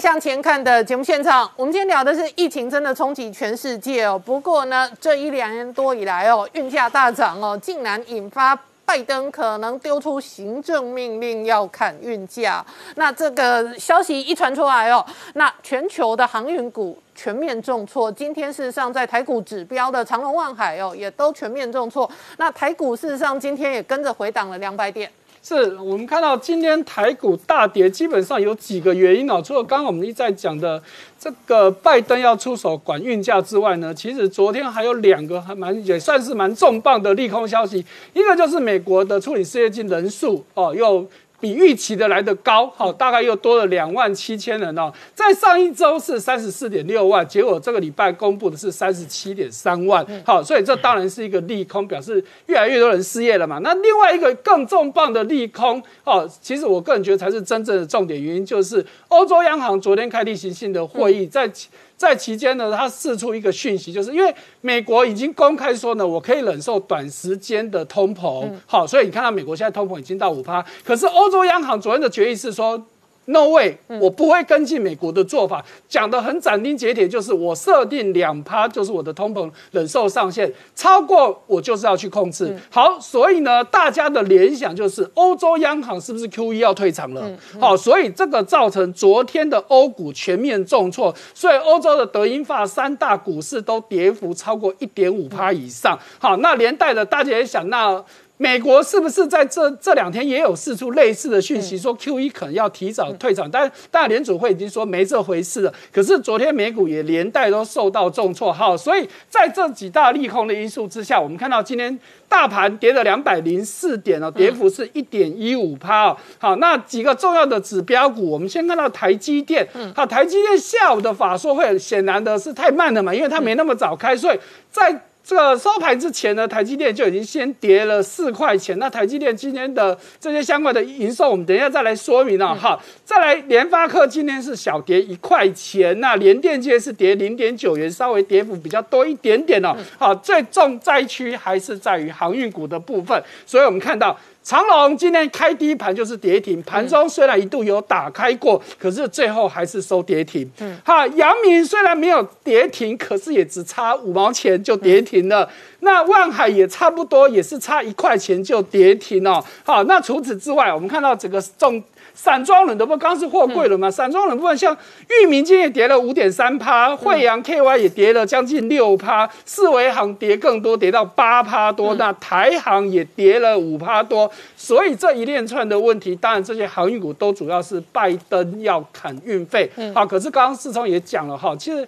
向前看的节目现场，我们今天聊的是疫情真的冲击全世界哦。不过呢，这一两年多以来哦，运价大涨哦，竟然引发拜登可能丢出行政命令要砍运价。那这个消息一传出来哦，那全球的航运股全面重挫。今天事实上在台股指标的长隆、万海哦，也都全面重挫。那台股事实上今天也跟着回档了两百点。
是我们看到今天台股大跌，基本上有几个原因哦。除了刚刚我们一再讲的这个拜登要出手管运价之外呢，其实昨天还有两个还蛮也算是蛮重磅的利空消息，一个就是美国的处理失业金人数哦又。比预期的来的高，好，大概又多了两万七千人哦。在上一周是三十四点六万，结果这个礼拜公布的是三十七点三万，好，所以这当然是一个利空，表示越来越多人失业了嘛。那另外一个更重磅的利空，哦，其实我个人觉得才是真正的重点原因，就是欧洲央行昨天开例行性的会议，在。在期间呢，他释出一个讯息，就是因为美国已经公开说呢，我可以忍受短时间的通膨，好，所以你看到美国现在通膨已经到五趴，可是欧洲央行昨天的决议是说。No way，我不会跟进美国的做法，讲的很斩钉截铁，就是我设定两趴就是我的通膨忍受上限，超过我就是要去控制。好，所以呢，大家的联想就是欧洲央行是不是 QE 要退场了？好，所以这个造成昨天的欧股全面重挫，所以欧洲的德英法三大股市都跌幅超过一点五趴以上。好，那连带的大家也想那。美国是不是在这这两天也有释出类似的讯息，说 Q E 可能要提早退场？但大联储会已经说没这回事了。可是昨天美股也连带都受到重挫，哈，所以在这几大利空的因素之下，我们看到今天大盘跌了两百零四点哦，跌幅是一点一五趴哦。好，那几个重要的指标股，我们先看到台积电，好，台积电下午的法说会显然的是太慢了嘛，因为它没那么早开，所以在。这个收盘之前呢，台积电就已经先跌了四块钱。那台积电今天的这些相关的营收，我们等一下再来说明啊。好，再来联发科今天是小跌一块钱，那联电今天是跌零点九元，稍微跌幅比较多一点点哦。好，最重灾区还是在于航运股的部分，所以我们看到。长隆今天开第一盘就是跌停，盘中虽然一度有打开过，可是最后还是收跌停。嗯，好，阳明虽然没有跌停，可是也只差五毛钱就跌停了。那万海也差不多，也是差一块钱就跌停哦。好，那除此之外，我们看到整个重。散装轮的部分刚是货柜轮嘛？散装轮部分像裕民今天也跌了五点三趴，惠阳 KY 也跌了将近六趴，四维行跌更多，跌到八趴多，那台行也跌了五趴多，所以这一连串的问题，当然这些航运股都主要是拜登要砍运费，好，可是刚刚世聪也讲了哈，其实。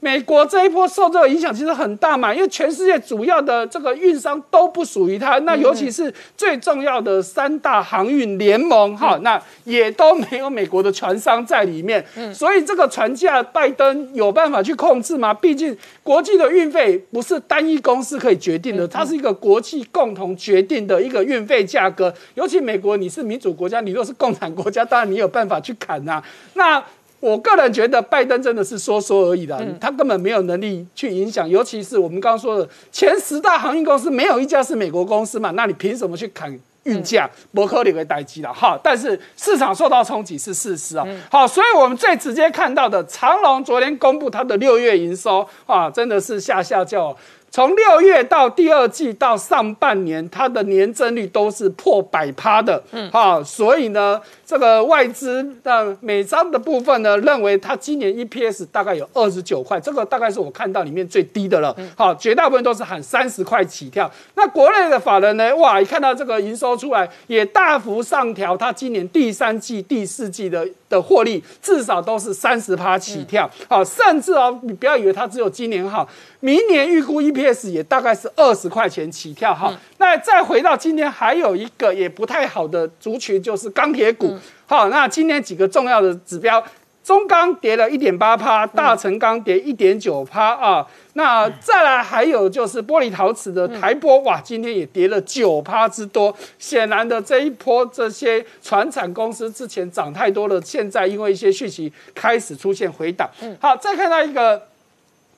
美国这一波受这个影响其实很大嘛，因为全世界主要的这个运商都不属于它，那尤其是最重要的三大航运联盟哈，那也都没有美国的船商在里面，所以这个船价拜登有办法去控制吗？毕竟国际的运费不是单一公司可以决定的，它是一个国际共同决定的一个运费价格，尤其美国你是民主国家，你若是共产国家，当然你有办法去砍呐，那。我个人觉得拜登真的是说说而已的，他根本没有能力去影响，尤其是我们刚刚说的前十大航运公司没有一家是美国公司嘛，那你凭什么去砍运价？伯克利为待机了哈，但是市场受到冲击是事实啊。好，所以我们最直接看到的长隆昨天公布它的六月营收啊，真的是下下叫。从六月到第二季到上半年，它的年增率都是破百趴的，嗯，好，所以呢，这个外资的美商的部分呢，认为它今年 EPS 大概有二十九块，这个大概是我看到里面最低的了，好，绝大部分都是喊三十块起跳。那国内的法人呢，哇，一看到这个营收出来，也大幅上调，它今年第三季、第四季的的获利至少都是三十趴起跳，好，甚至哦，你不要以为它只有今年好。明年预估 EPS 也大概是二十块钱起跳哈，那再回到今天还有一个也不太好的族群就是钢铁股，好，那今天几个重要的指标，中钢跌了一点八趴，大成钢跌一点九趴啊，那再来还有就是玻璃陶瓷的台玻，哇，今天也跌了九趴之多，显然的这一波这些船产公司之前涨太多了，现在因为一些讯息开始出现回档，好，再看到一个。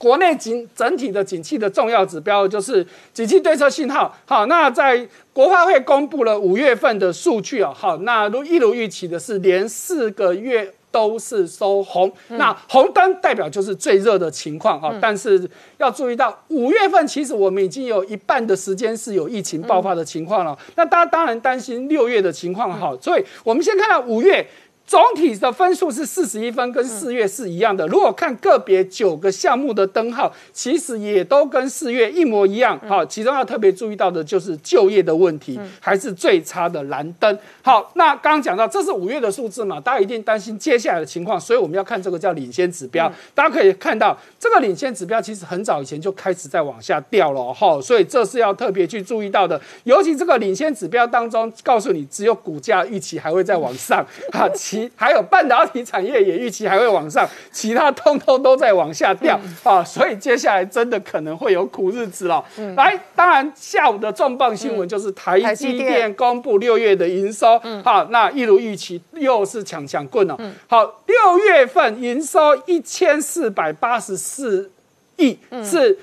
国内景整体的景气的重要指标就是景气对策信号。好，那在国发会公布了五月份的数据啊，好，那如一如预期的是连四个月都是收红。那红灯代表就是最热的情况啊，但是要注意到五月份其实我们已经有一半的时间是有疫情爆发的情况了。那大家当然担心六月的情况好，所以我们先看到五月。总体的分数是四十一分，跟四月是一样的。如果看个别九个项目的灯号，其实也都跟四月一模一样。好，其中要特别注意到的就是就业的问题，还是最差的蓝灯。好，那刚刚讲到这是五月的数字嘛，大家一定担心接下来的情况，所以我们要看这个叫领先指标。大家可以看到，这个领先指标其实很早以前就开始在往下掉了哈，所以这是要特别去注意到的。尤其这个领先指标当中，告诉你只有股价预期还会再往上哈，[LAUGHS] 其还有半导体产业也预期还会往上，其他通通都在往下掉啊，所以接下来真的可能会有苦日子了。来，当然下午的重磅新闻就是台积电。公布六月的营收，好，那一如预期又是抢抢棍了。好，六月份营收一千四百八十四亿，是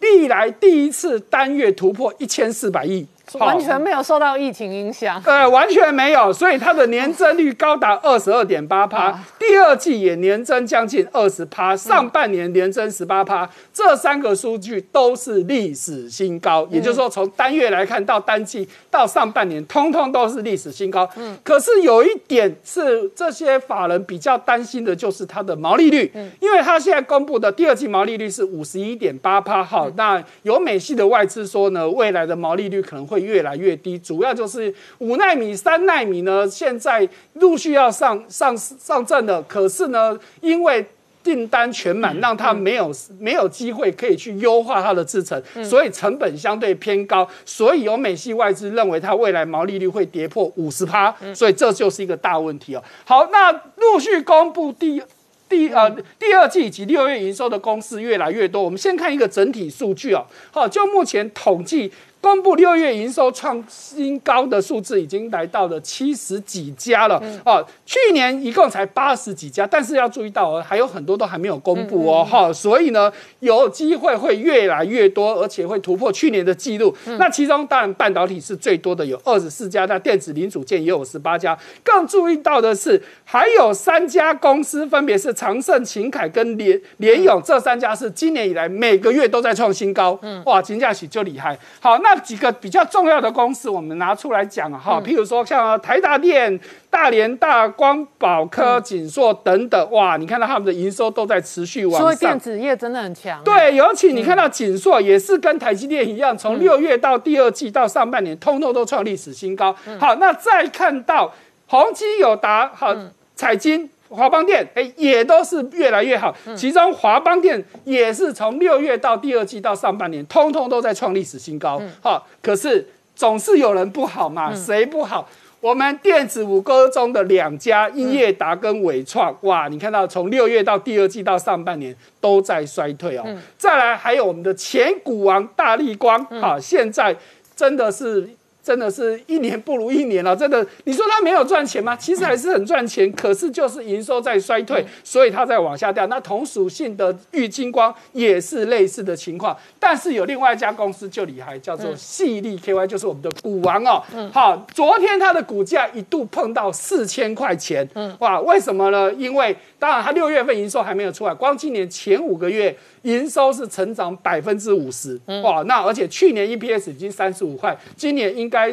历来第一次单月突破一千四百亿。
完全没有受到疫情影响，
对，完全没有，所以它的年增率高达二十二点八趴，第二季也年增将近二十趴，上半年年增十八趴，这三个数据都是历史新高，也就是说从单月来看到单季到上半年，通通都是历史新高。嗯，可是有一点是这些法人比较担心的，就是它的毛利率，嗯，因为它现在公布的第二季毛利率是五十一点八趴，好，那有美系的外资说呢，未来的毛利率可能会。会越来越低，主要就是五纳米、三纳米呢，现在陆续要上上上阵了。可是呢，因为订单全满，让它没有没有机会可以去优化它的制程，所以成本相对偏高。所以有美系外资认为它未来毛利率会跌破五十趴，所以这就是一个大问题哦。好，那陆续公布第第呃第二季以及六月营收的公司越来越多。我们先看一个整体数据哦。好，就目前统计。公布六月营收创新高的数字已经来到了七十几家了哦，去年一共才八十几家，但是要注意到哦，还有很多都还没有公布哦哈，所以呢，有机会会越来越多，而且会突破去年的记录。那其中当然半导体是最多的，有二十四家，那电子零组件也有十八家。更注意到的是，还有三家公司，分别是长盛、秦凯跟联联勇这三家是今年以来每个月都在创新高。嗯，哇，金价喜就厉害。好，那。几个比较重要的公司，我们拿出来讲哈，譬如说像台大电、大连大、光宝科、锦硕等等，哇，你看到他们的营收都在持续往上。所
以电子业真的很强。
对，尤其你看到锦硕也是跟台积电一样，从六月到第二季到上半年，通通都创历史新高。好，那再看到宏基、友达、好彩金。华邦电哎，也都是越来越好。其中华邦电也是从六月到第二季到上半年，通通都在创历史新高。好，可是总是有人不好嘛？谁不好？我们电子五哥中的两家英业达跟伟创，哇，你看到从六月到第二季到上半年都在衰退哦。再来还有我们的前股王大力光，好，现在真的是。真的是一年不如一年了，真的，你说它没有赚钱吗？其实还是很赚钱，可是就是营收在衰退，所以它在往下掉。那同属性的玉金光也是类似的情况，但是有另外一家公司就厉害，叫做细粒 KY，就是我们的股王哦。好，昨天它的股价一度碰到四千块钱，哇，为什么呢？因为当然它六月份营收还没有出来，光今年前五个月。营收是成长百分之五十，哇！那而且去年 EPS 已经三十五块，今年应该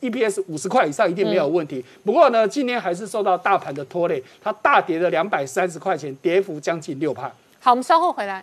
EPS 五十块以上一定没有问题。不过呢，今年还是受到大盘的拖累，它大跌了两百三十块钱，跌幅将近六帕。
好，我们稍后回来。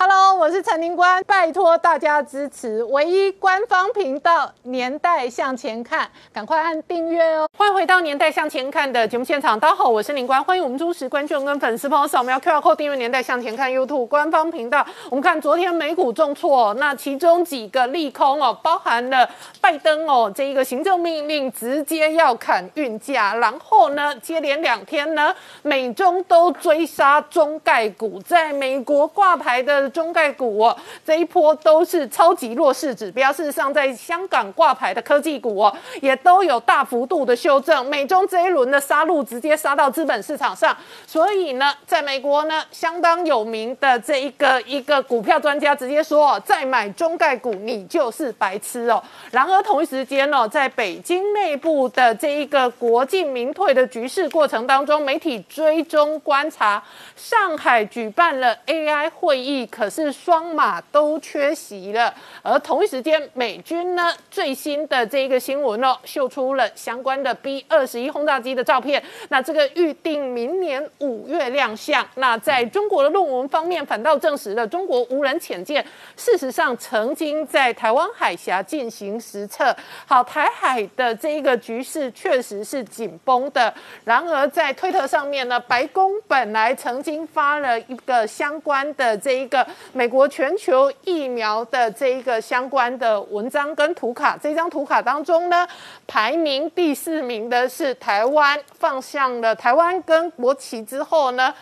Hello，我是陈宁官，拜托大家支持唯一官方频道《年代向前看》，赶快按订阅哦！欢迎回到《年代向前看》的节目现场，大家好，我是宁官，欢迎我们忠实观众跟粉丝朋友扫描 QR Code 订阅《年代向前看》YouTube 官方频道。我们看昨天美股重挫，那其中几个利空哦，包含了拜登哦这一个行政命令直接要砍运价，然后呢接连两天呢美中都追杀中概股，在美国挂牌的。中概股哦，这一波都是超级弱势指标。事实上，在香港挂牌的科技股哦，也都有大幅度的修正。美中这一轮的杀戮直接杀到资本市场上，所以呢，在美国呢，相当有名的这一个一个股票专家直接说，再买中概股你就是白痴哦。然而同一时间呢，在北京内部的这一个国进民退的局势过程当中，媒体追踪观察，上海举办了 AI 会议，可是双马都缺席了。而同一时间，美军呢最新的这一个新闻哦，秀出了相关的 B 二十一轰炸机的照片。那这个预定明年五月亮相。那在中国的论文方面，反倒证实了中国无人潜舰事实上曾经在台湾海峡进行实测。好，台海的这一个局势确实是紧绷的。然而在推特上面呢，白宫本来曾经发了一个相关的这一个美国全球疫苗的这一个相关的文章跟图卡。这张图卡当中呢，排名第四名的是台湾，放向了台湾跟国旗之后呢。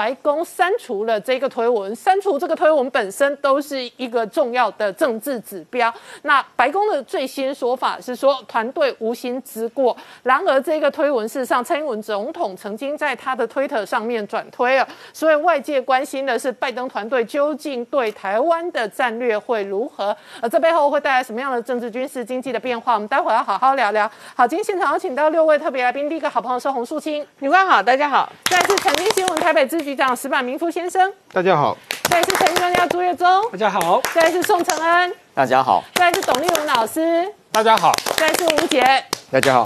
白宫删除了这个推文，删除这个推文本身都是一个重要的政治指标。那白宫的最新说法是说，团队无心之过。然而，这个推文事实上，蔡英文总统曾经在他的推特上面转推了。所以，外界关心的是拜登团队究竟对台湾的战略会如何？而这背后会带来什么样的政治、军事、经济的变化？我们待会要好好聊聊。好，今天现场有请到六位特别来宾，第一个好朋友是洪树清，
女官好，大家好。
再是曾经新闻台北支局。局长石板明夫先生，
大家好；
再是财经专家朱月忠，
大家好；
再是宋承恩，
大家好；
再是董立文老师，
大家好；
再是吴杰，
大家好。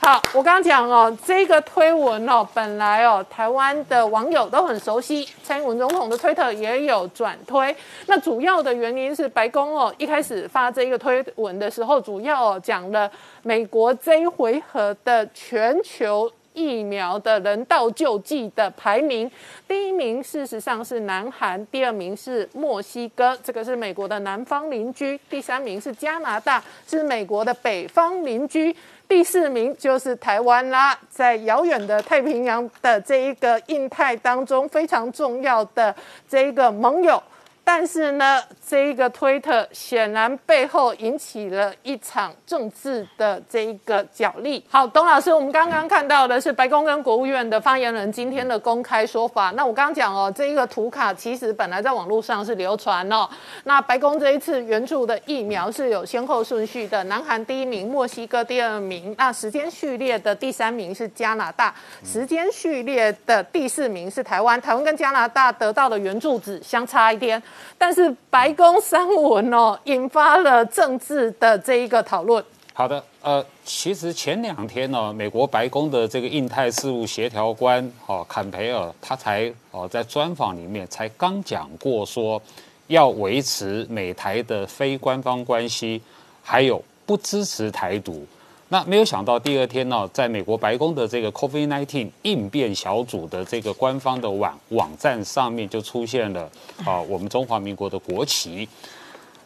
好，我刚刚讲哦，这个推文哦，本来哦，台湾的网友都很熟悉，蔡英文总统的推特也有转推。那主要的原因是白宫哦，一开始发这个推文的时候，主要讲了美国这一回合的全球。疫苗的人道救济的排名，第一名事实上是南韩，第二名是墨西哥，这个是美国的南方邻居，第三名是加拿大，是美国的北方邻居，第四名就是台湾啦，在遥远的太平洋的这一个印太当中非常重要的这一个盟友。但是呢，这一个推特显然背后引起了一场政治的这一个角力。好，董老师，我们刚刚看到的是白宫跟国务院的发言人今天的公开说法。那我刚刚讲哦，这一个图卡其实本来在网络上是流传哦。那白宫这一次援助的疫苗是有先后顺序的，南韩第一名，墨西哥第二名。那时间序列的第三名是加拿大，时间序列的第四名是台湾。台湾跟加拿大得到的援助只相差一天。但是白宫三文哦，引发了政治的这一个讨论。
好的，呃，其实前两天呢，美国白宫的这个印太事务协调官哦，坎培尔，他才哦在专访里面才刚讲过说，要维持美台的非官方关系，还有不支持台独。那没有想到，第二天呢，在美国白宫的这个 COVID-19 应变小组的这个官方的网网站上面就出现了啊，我们中华民国的国旗。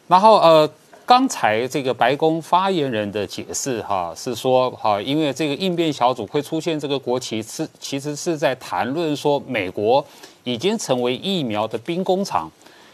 然后呃，刚才这个白宫发言人的解释哈，是说哈，因为这个应变小组会出现这个国旗，是其实是在谈论说，美国已经成为疫苗的兵工厂。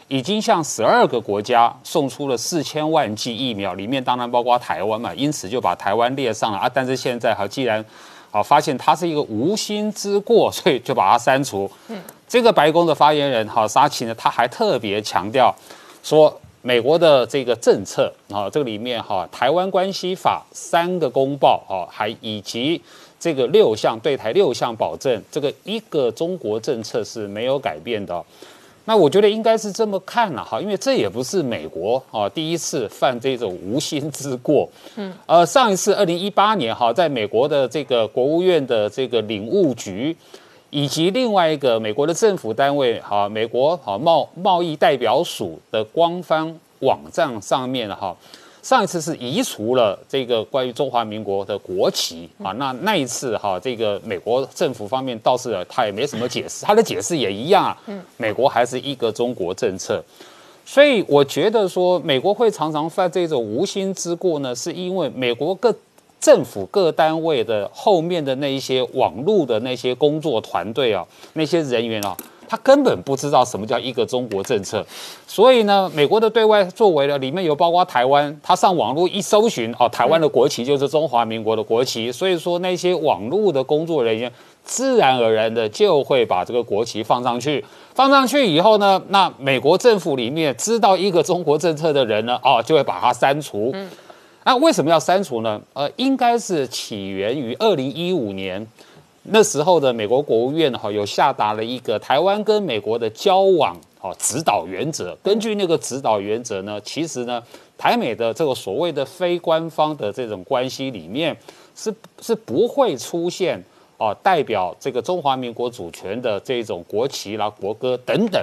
已经向十二个国家送出了四千万剂疫苗，里面当然包括台湾嘛，因此就把台湾列上了啊。但是现在哈，既然啊发现它是一个无心之过，所以就把它删除。[LAUGHS] 嗯，这个白宫的发言人哈沙奇呢，他还特别强调说，美国的这个政策啊，这个里面哈，台湾关系法三个公报啊，还以及这个六项对台六项保证，这个一个中国政策是没有改变的。那我觉得应该是这么看了哈，因为这也不是美国啊第一次犯这种无心之过。嗯，呃，上一次二零一八年哈，在美国的这个国务院的这个领务局，以及另外一个美国的政府单位哈，美国哈贸贸易代表署的官方网站上面哈。上一次是移除了这个关于中华民国的国旗啊，那那一次哈，这个美国政府方面倒是他也没什么解释，他的解释也一样啊，美国还是一个中国政策，所以我觉得说美国会常常犯这种无心之过呢，是因为美国各政府各单位的后面的那一些网络的那些工作团队啊，那些人员啊，他根本不知道什么叫一个中国政策。所以呢，美国的对外作为呢，里面有包括台湾，他上网络一搜寻，哦，台湾的国旗就是中华民国的国旗。所以说，那些网络的工作人员自然而然的就会把这个国旗放上去。放上去以后呢，那美国政府里面知道一个中国政策的人呢，哦，就会把它删除。那为什么要删除呢？呃，应该是起源于二零一五年。那时候的美国国务院哈有下达了一个台湾跟美国的交往哦指导原则。根据那个指导原则呢，其实呢台美的这个所谓的非官方的这种关系里面是是不会出现哦代表这个中华民国主权的这种国旗啦、国歌等等。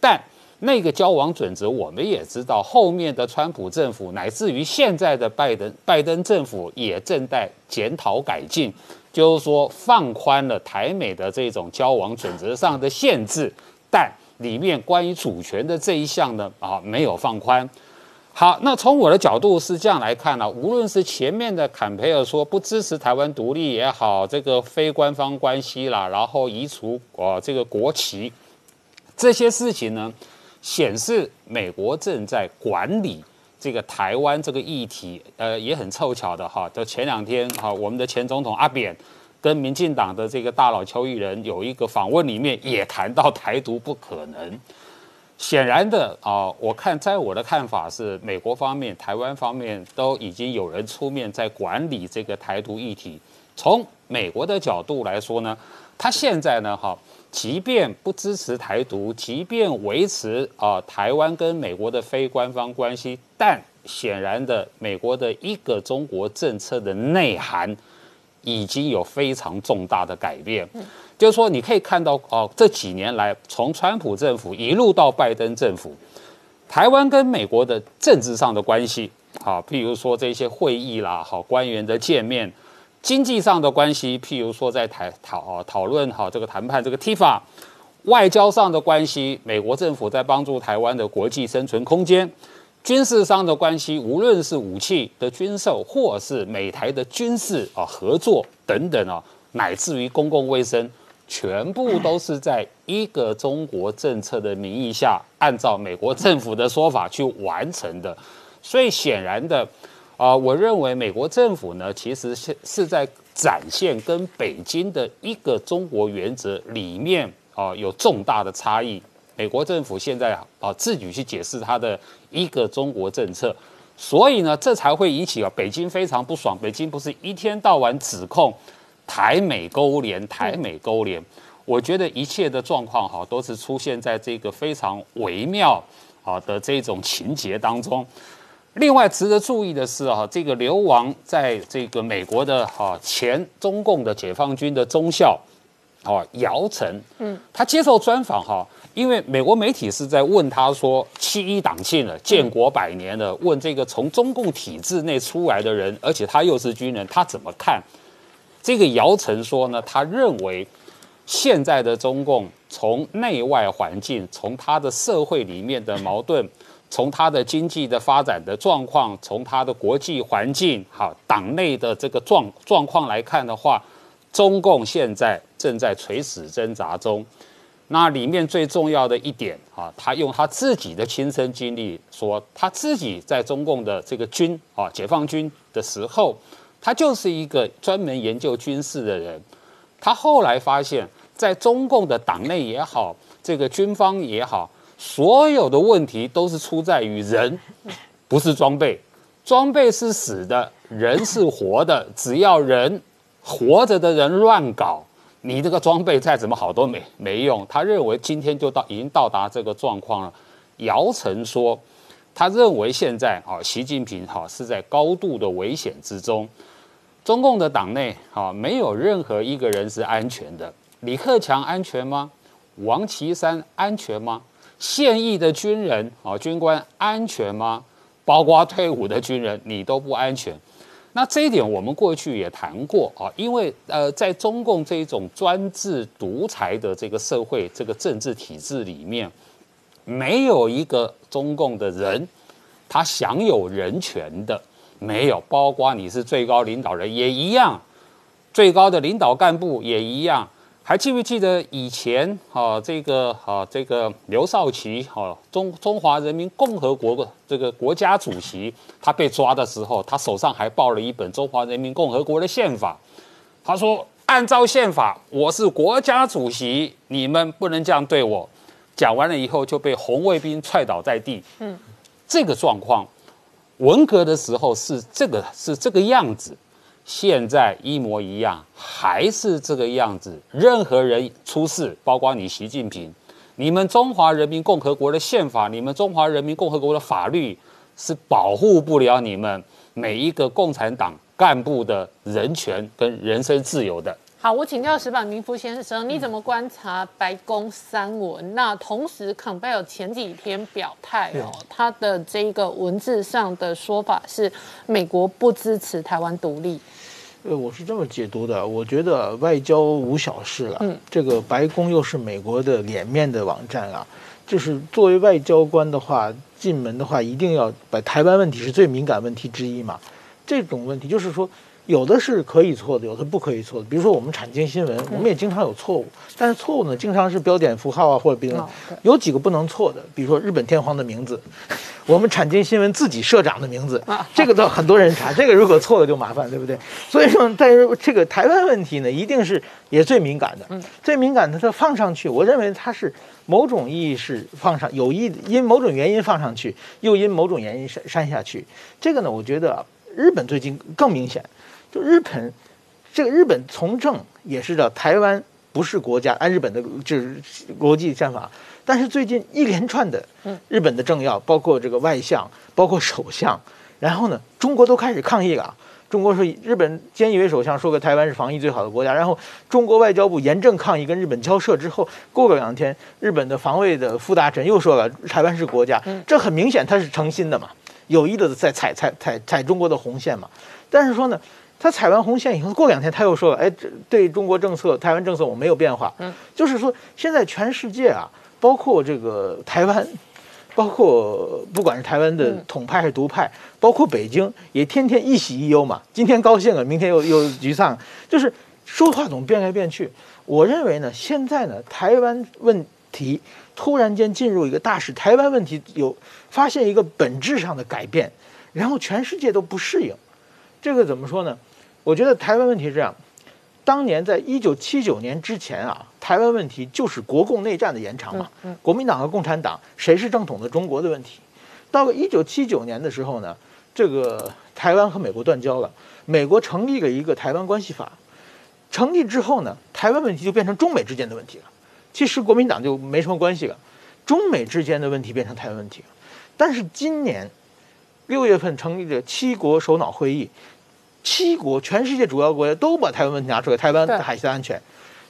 但那个交往准则我们也知道，后面的川普政府乃至于现在的拜登拜登政府也正在检讨改进。就是说，放宽了台美的这种交往准则上的限制，但里面关于主权的这一项呢，啊，没有放宽。好，那从我的角度是这样来看呢，无论是前面的坎培尔说不支持台湾独立也好，这个非官方关系啦，然后移除呃这个国旗这些事情呢，显示美国正在管理。这个台湾这个议题，呃，也很凑巧的哈。就前两天哈，我们的前总统阿扁跟民进党的这个大佬邱毅人有一个访问，里面也谈到台独不可能。显然的啊，我看在我的看法是，美国方面、台湾方面都已经有人出面在管理这个台独议题。从美国的角度来说呢，他现在呢，哈。即便不支持台独，即便维持啊台湾跟美国的非官方关系，但显然的，美国的一个中国政策的内涵已经有非常重大的改变。就是说，你可以看到哦，这几年来，从川普政府一路到拜登政府，台湾跟美国的政治上的关系，啊，譬如说这些会议啦，好官员的见面。经济上的关系，譬如说在台讨讨论好这个谈判这个 TIFA，外交上的关系，美国政府在帮助台湾的国际生存空间，军事上的关系，无论是武器的军售，或是美台的军事啊合作等等啊，乃至于公共卫生，全部都是在一个中国政策的名义下，按照美国政府的说法去完成的，所以显然的。啊，我认为美国政府呢，其实是是在展现跟北京的一个中国原则里面啊有重大的差异。美国政府现在啊自己去解释他的一个中国政策，所以呢，这才会引起啊北京非常不爽。北京不是一天到晚指控台美勾连，台美勾连。我觉得一切的状况哈，都是出现在这个非常微妙啊的这种情节当中。另外值得注意的是啊，这个流亡在这个美国的哈前中共的解放军的中校，哦姚晨，嗯，他接受专访哈，因为美国媒体是在问他说七一党庆了，建国百年了，问这个从中共体制内出来的人，而且他又是军人，他怎么看？这个姚晨说呢，他认为现在的中共从内外环境，从他的社会里面的矛盾。从它的经济的发展的状况，从它的国际环境，好党内的这个状状况来看的话，中共现在正在垂死挣扎中。那里面最重要的一点啊，他用他自己的亲身经历说，他自己在中共的这个军啊解放军的时候，他就是一个专门研究军事的人。他后来发现，在中共的党内也好，这个军方也好。所有的问题都是出在于人，不是装备。装备是死的，人是活的。只要人活着的人乱搞，你这个装备再怎么好都没没用。他认为今天就到已经到达这个状况了。姚晨说，他认为现在啊，习近平哈是在高度的危险之中。中共的党内啊，没有任何一个人是安全的。李克强安全吗？王岐山安全吗？现役的军人啊，军官安全吗？包括退伍的军人，你都不安全。那这一点我们过去也谈过啊，因为呃，在中共这种专制独裁的这个社会、这个政治体制里面，没有一个中共的人他享有人权的，没有。包括你是最高领导人也一样，最高的领导干部也一样。还记不记得以前啊，这个啊，这个刘少奇哈，中中华人民共和国的这个国家主席，他被抓的时候，他手上还抱了一本中华人民共和国的宪法。他说：“按照宪法，我是国家主席，你们不能这样对我。”讲完了以后，就被红卫兵踹倒在地。嗯，这个状况，文革的时候是这个是这个样子。现在一模一样，还是这个样子。任何人出事，包括你习近平，你们中华人民共和国的宪法，你们中华人民共和国的法律是保护不了你们每一个共产党干部的人权跟人身自由的。
好，我请教石板明夫先生，你怎么观察白宫三文？那同时，坎贝尔前几天表态哦，他的这个文字上的说法是美国不支持台湾独立。
呃，我是这么解读的，我觉得外交无小事了。嗯，这个白宫又是美国的脸面的网站啊，就是作为外交官的话，进门的话一定要把台湾问题是最敏感问题之一嘛。这种问题就是说。有的是可以错的，有的不可以错的。比如说我们产经新闻，我们也经常有错误，但是错误呢，经常是标点符号啊，或者别的。有几个不能错的，比如说日本天皇的名字，[LAUGHS] 我们产经新闻自己社长的名字，这个倒很多人查，这个如果错了就麻烦，对不对？所以说，但是这个台湾问题呢，一定是也最敏感的，最敏感的，它放上去，我认为它是某种意义是放上有意因某种原因放上去，又因某种原因删删下去。这个呢，我觉得日本最近更明显。就日本，这个日本从政也是的，台湾不是国家，按日本的就是国际宪法。但是最近一连串的，日本的政要，包括这个外相，包括首相，然后呢，中国都开始抗议了。中国说日本菅义伟首相说个台湾是防疫最好的国家，然后中国外交部严正抗议，跟日本交涉之后，过个两天，日本的防卫的副大臣又说了台湾是国家，这很明显他是诚心的嘛，有意的在踩踩踩踩中国的红线嘛。但是说呢。他踩完红线以后，过两天他又说：“哎，这对中国政策、台湾政策我没有变化。”嗯，就是说，现在全世界啊，包括这个台湾，包括不管是台湾的统派还是独派，包括北京，也天天一喜一忧嘛。今天高兴了，明天又又沮丧，就是说话总变来变去。我认为呢，现在呢，台湾问题突然间进入一个大势，台湾问题有发现一个本质上的改变，然后全世界都不适应。这个怎么说呢？我觉得台湾问题是这样：当年在一九七九年之前啊，台湾问题就是国共内战的延长嘛。国民党和共产党谁是正统的中国的问题。到了一九七九年的时候呢，这个台湾和美国断交了，美国成立了一个台湾关系法。成立之后呢，台湾问题就变成中美之间的问题了。其实国民党就没什么关系了，中美之间的问题变成台湾问题了。但是今年六月份成立的七国首脑会议。七国，全世界主要国家都把台湾问题拿出来，台湾的海峡安全，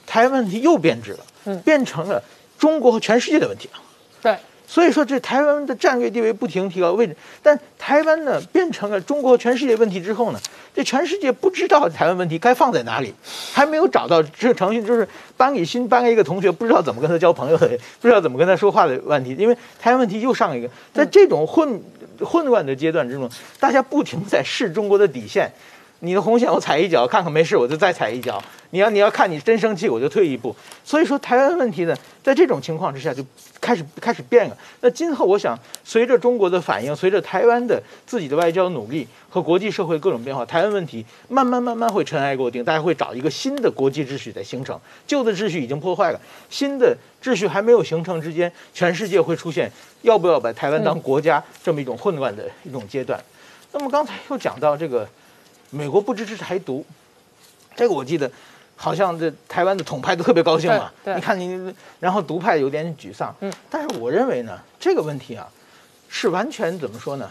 台湾问题又变质了，嗯，变成了中国和全世界的问题了。
对，
所以说这台湾的战略地位不停提高位置，但台湾呢变成了中国和全世界问题之后呢，这全世界不知道台湾问题该放在哪里，还没有找到这个程序，就是班里新班了一个同学，不知道怎么跟他交朋友的，[LAUGHS] 不知道怎么跟他说话的问题，因为台湾问题又上一个，在这种混混乱的阶段之中，大家不停在试中国的底线。你的红线我踩一脚，看看没事，我就再踩一脚。你要你要看你真生气，我就退一步。所以说台湾问题呢，在这种情况之下就开始开始变了。那今后我想，随着中国的反应，随着台湾的自己的外交努力和国际社会各种变化，台湾问题慢慢慢慢会尘埃落定，大家会找一个新的国际秩序在形成。旧的秩序已经破坏了，新的秩序还没有形成之间，全世界会出现要不要把台湾当国家这么一种混乱的一种阶段。那么刚才又讲到这个。美国不支持台独，这个我记得，好像这台湾的统派都特别高兴嘛。你看你，然后独派有点沮丧。嗯。但是我认为呢，这个问题啊，是完全怎么说呢？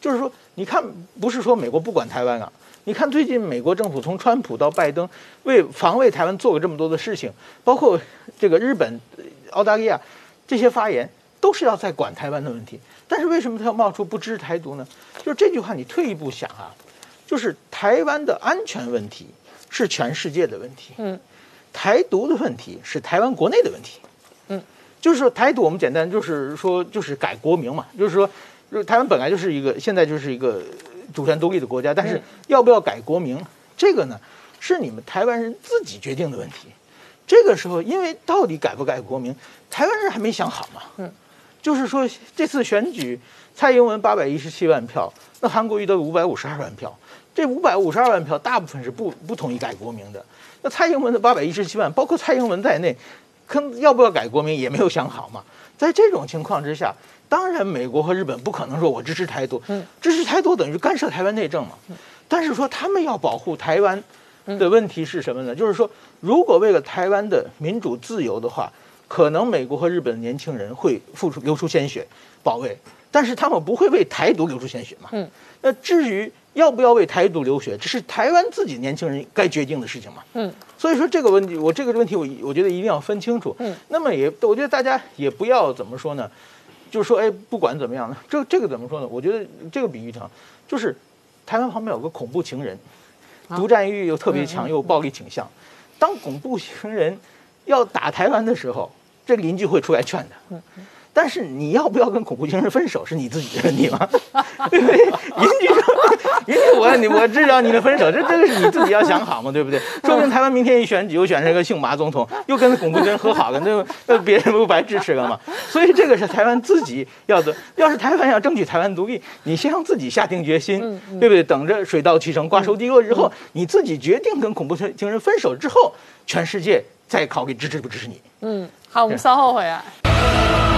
就是说，你看，不是说美国不管台湾啊。你看最近美国政府从川普到拜登，为防卫台湾做了这么多的事情，包括这个日本、澳大利亚这些发言，都是要在管台湾的问题。但是为什么他要冒出不支持台独呢？就是这句话，你退一步想啊。就是台湾的安全问题是全世界的问题，嗯，台独的问题是台湾国内的问题，嗯，就是说台独我们简单就是说就是改国名嘛，就是说，台湾本来就是一个现在就是一个主权独立的国家，但是要不要改国名，这个呢是你们台湾人自己决定的问题，这个时候，因为到底改不改国名，台湾人还没想好嘛。嗯，就是说这次选举，蔡英文八百一十七万票，那韩国瑜得五百五十二万票，这五百五十二万票大部分是不不同意改国名的。那蔡英文的八百一十七万，包括蔡英文在内，可要不要改国名也没有想好嘛。在这种情况之下，当然美国和日本不可能说我支持台独，支持台独等于干涉台湾内政嘛。但是说他们要保护台湾的问题是什么呢？就是说，如果为了台湾的民主自由的话，可能美国和日本年轻人会付出流出鲜血保卫，但是他们不会为台独流出鲜血嘛。嗯。那至于要不要为台独流血，这是台湾自己年轻人该决定的事情嘛。嗯。所以说这个问题，我这个问题我我觉得一定要分清楚。嗯。那么也，我觉得大家也不要怎么说呢？就是说，哎，不管怎么样呢，这这个怎么说呢？我觉得这个比喻上，就是台湾旁边有个恐怖情人，独占欲又特别强，又暴力倾向。当恐怖情人要打台湾的时候，这邻居会出来劝的。但是你要不要跟恐怖情人分手，是你自己的问题吗？[LAUGHS] 对不对？邻居说，邻居我你我知道你的分手，这这个是你自己要想好嘛，对不对？说不定台湾明天一选举又选上一个姓马总统，又跟恐怖情人和好了，那那 [LAUGHS] 别人不白支持了吗？所以这个是台湾自己要的。要是台湾要争取台湾独立，你先让自己下定决心，对不对？等着水到渠成、瓜熟蒂落之后，你自己决定跟恐怖情人分手之后，全世界再考虑支持不支持你。
嗯，好，我们稍后回来。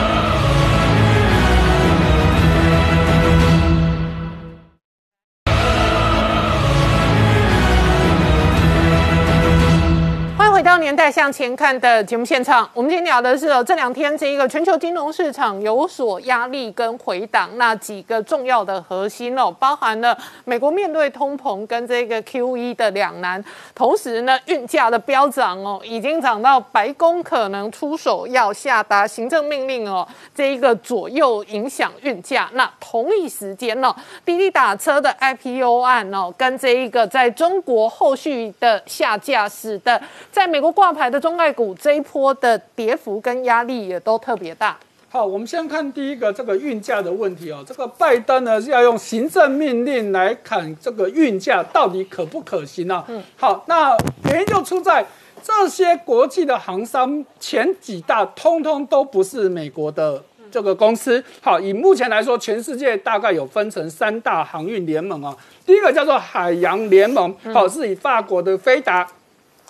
年代向前看的节目现场，我们今天聊的是哦，这两天这一个全球金融市场有所压力跟回档，那几个重要的核心哦，包含了美国面对通膨跟这个 Q E 的两难，同时呢，运价的飙涨哦，已经涨到白宫可能出手要下达行政命令哦，这一个左右影响运价。那同一时间呢，滴滴打车的 I P O 案哦，跟这一个在中国后续的下架，使得在美国挂牌的中概股这一波的跌幅跟压力也都特别大。
好，我们先看第一个这个运价的问题哦。这个拜登呢是要用行政命令来砍这个运价，到底可不可行呢？嗯，好，那原因就出在这些国际的航商前几大通通都不是美国的这个公司。好，以目前来说，全世界大概有分成三大航运联盟啊。第一个叫做海洋联盟，好，是以法国的飞达。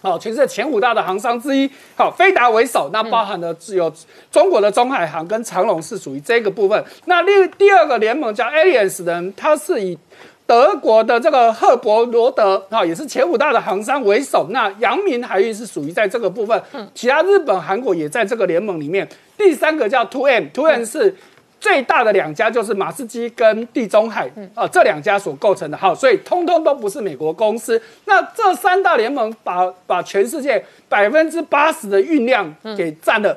好，全世界前五大的航商之一，好，飞达为首，那包含了只有中国的中海航跟长龙是属于这个部分。那另第二个联盟叫 Alliance 的，它是以德国的这个赫伯罗德，哈，也是前五大的航商为首。那阳明海运是属于在这个部分，其他日本、韩国也在这个联盟里面。第三个叫 Two M，Two M 是。最大的两家就是马士基跟地中海啊，这两家所构成的，好，所以通通都不是美国公司。那这三大联盟把把全世界百分之八十的运量给占了，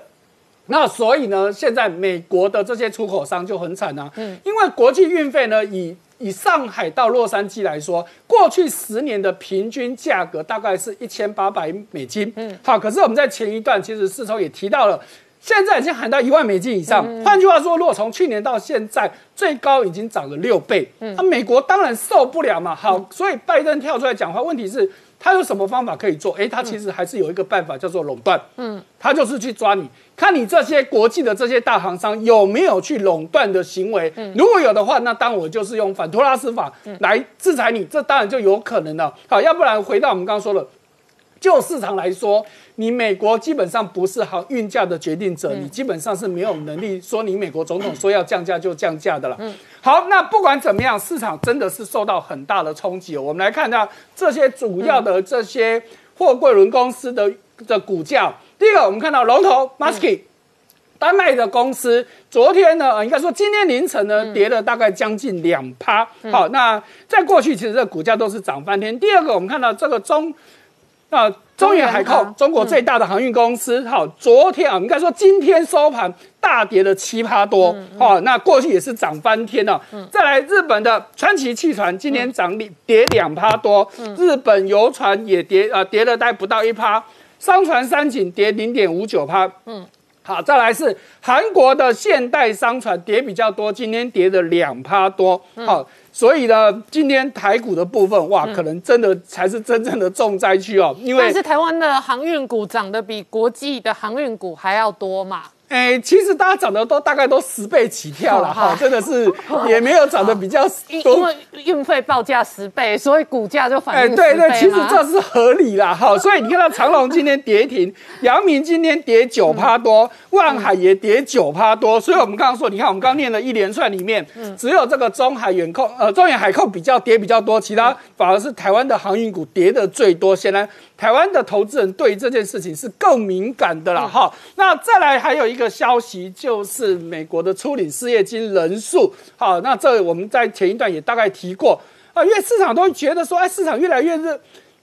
那所以呢，现在美国的这些出口商就很惨啊，嗯。因为国际运费呢，以以上海到洛杉矶来说，过去十年的平均价格大概是一千八百美金，嗯，好，可是我们在前一段其实四周也提到了。现在已经喊到一万美金以上。换句话说，如果从去年到现在，最高已经涨了六倍。那美国当然受不了嘛。好，所以拜登跳出来讲话，问题是，他有什么方法可以做？哎，他其实还是有一个办法，叫做垄断。嗯，他就是去抓你，看你这些国际的这些大行商有没有去垄断的行为。如果有的话，那当我就是用反托拉斯法来制裁你，这当然就有可能了。好，要不然回到我们刚刚说的。就市场来说，你美国基本上不是好运价的决定者，你基本上是没有能力说你美国总统说要降价就降价的了。好，那不管怎么样，市场真的是受到很大的冲击。我们来看到这些主要的这些货柜轮公司的的股价。第一个，我们看到龙头 Maersk，丹麦的公司，昨天呢，应该说今天凌晨呢，跌了大概将近两趴。好，那在过去其实这股价都是涨翻天。第二个，我们看到这个中。那中远海控，中国最大的航运公司，好，昨天啊，应该说今天收盘大跌了七趴多，好，那过去也是涨翻天了。再来，日本的川崎汽船今天涨跌两趴多，日本游船也跌啊，跌了大概不到一趴，商船三井跌零点五九趴。嗯，好，再来是韩国的现代商船跌比较多，今天跌了两趴多，好。所以呢，今天台股的部分，哇，可能真的才是真正的重灾区哦，因为
但是台湾的航运股涨得比国际的航运股还要多嘛？
哎，其实大家涨的都大概都十倍起跳了哈，真的是 [LAUGHS] 也没有涨的比较多。
因为运费报价十倍，所以股价就反映
哎，对对，其实这是合理啦哈。[LAUGHS] 所以你看到长隆今天跌停，阳明今天跌九趴多，万海也跌九趴多。所以我们刚刚说，你看我们刚念了一连串里面，只有这个中海远控呃中远海控比较跌比较多，其他反而是台湾的航运股跌的最多。显然台湾的投资人对这件事情是更敏感的啦哈。那再来还有一。一个消息就是美国的初领失业金人数，好，那这我们在前一段也大概提过啊，因为市场都觉得说，哎，市场越来越热。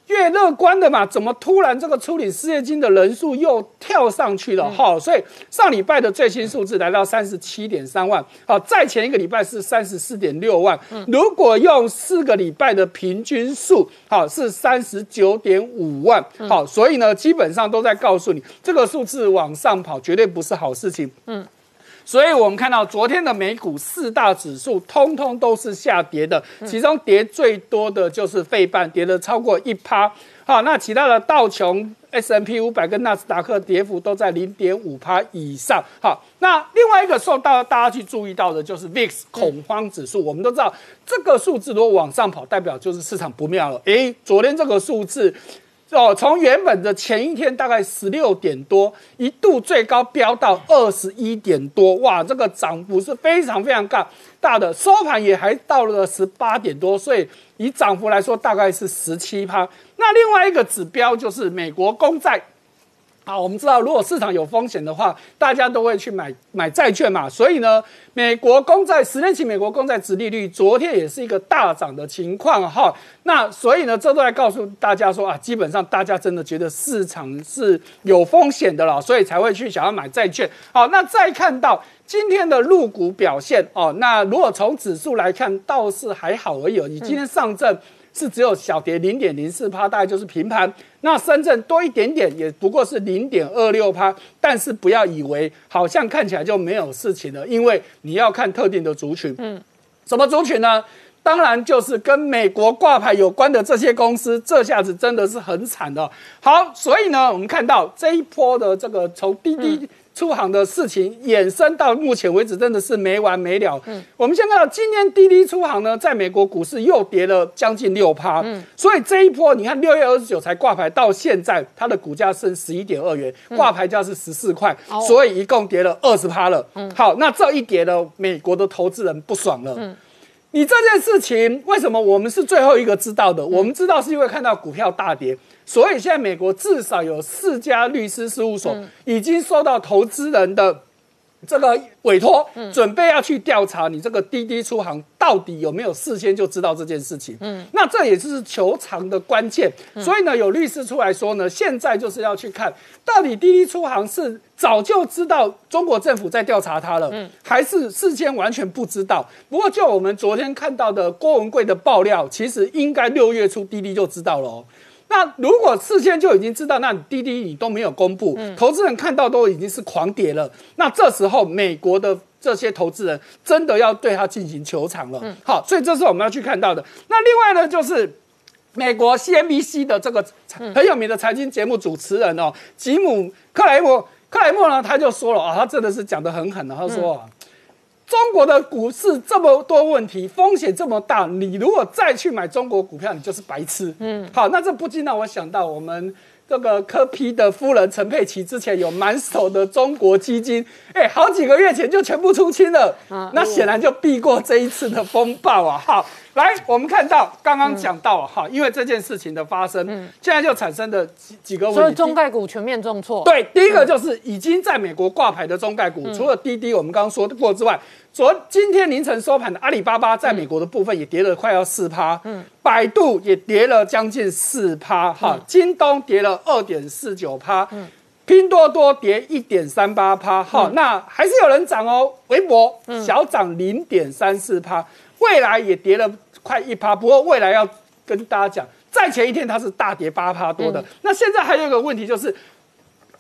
越乐观的嘛，怎么突然这个处理失业金的人数又跳上去了？哈，所以上礼拜的最新数字来到三十七点三万，好，再前一个礼拜是三十四点六万。如果用四个礼拜的平均数，好是三十九点五万。好，所以呢，基本上都在告诉你，这个数字往上跑绝对不是好事情。嗯。所以我们看到昨天的美股四大指数通通都是下跌的，其中跌最多的就是费半，跌了超过一趴。好，那其他的道琼、S M P 五百跟纳斯达克跌幅都在零点五趴以上。好，那另外一个受到大家去注意到的就是 VIX 恐慌指数。我们都知道这个数字如果往上跑，代表就是市场不妙了。诶，昨天这个数字。哦，从原本的前一天大概十六点多，一度最高飙到二十一点多，哇，这个涨幅是非常非常大大的，收盘也还到了十八点多，所以以涨幅来说大概是十七趴。那另外一个指标就是美国公债。好，我们知道，如果市场有风险的话，大家都会去买买债券嘛。所以呢，美国公债十年期美国公债殖利率昨天也是一个大涨的情况哈。那所以呢，这都来告诉大家说啊，基本上大家真的觉得市场是有风险的了，所以才会去想要买债券。好，那再看到今天的入股表现哦，那如果从指数来看，倒是还好而已。你今天上证。是只有小跌零点零四趴，大概就是平盘。那深圳多一点点，也不过是零点二六趴。但是不要以为好像看起来就没有事情了，因为你要看特定的族群。嗯，什么族群呢？当然就是跟美国挂牌有关的这些公司，这下子真的是很惨的。好，所以呢，我们看到这一波的这个从滴滴。出行的事情衍生到目前为止，真的是没完没了。嗯，我们先看到今天滴滴出行呢，在美国股市又跌了将近六趴。嗯，所以这一波，你看六月二十九才挂牌，到现在它的股价升十一点二元，挂牌价是十四块，所以一共跌了二十趴了。嗯，好，那这一跌呢，美国的投资人不爽了。嗯。你这件事情为什么我们是最后一个知道的？我们知道是因为看到股票大跌，所以现在美国至少有四家律师事务所已经收到投资人的。这个委托准备要去调查你这个滴滴出行到底有没有事先就知道这件事情，嗯，那这也是求偿的关键。所以呢，有律师出来说呢，现在就是要去看到底滴滴出行是早就知道中国政府在调查他了，嗯，还是事先完全不知道。不过就我们昨天看到的郭文贵的爆料，其实应该六月初滴滴就知道了哦。那如果事先就已经知道，那滴滴你都没有公布，投资人看到都已经是狂跌了。那这时候美国的这些投资人真的要对他进行求偿了。好，所以这是我们要去看到的。那另外呢，就是美国 CNBC 的这个很有名的财经节目主持人哦，吉姆克莱默，克莱默呢他就说了啊，他真的是讲的很狠的，他说。中国的股市这么多问题，风险这么大，你如果再去买中国股票，你就是白痴。嗯，好，那这不禁让我想到我们这个科批的夫人陈佩琪之前有满手的中国基金，哎，好几个月前就全部出清了。那显然就避过这一次的风暴啊。好。来，我们看到刚刚讲到哈，因为这件事情的发生，现在就产生的几几个问题。
所以中概股全面重挫。
对，第一个就是已经在美国挂牌的中概股，除了滴滴我们刚刚说过之外，昨今天凌晨收盘的阿里巴巴在美国的部分也跌了快要四趴，嗯，百度也跌了将近四趴，哈，京东跌了二点四九趴，嗯，拼多多跌一点三八趴，哈，那还是有人涨哦，微博小涨零点三四趴，未来也跌了。快一趴，不过未来要跟大家讲，在前一天它是大跌八趴多的。那现在还有一个问题就是，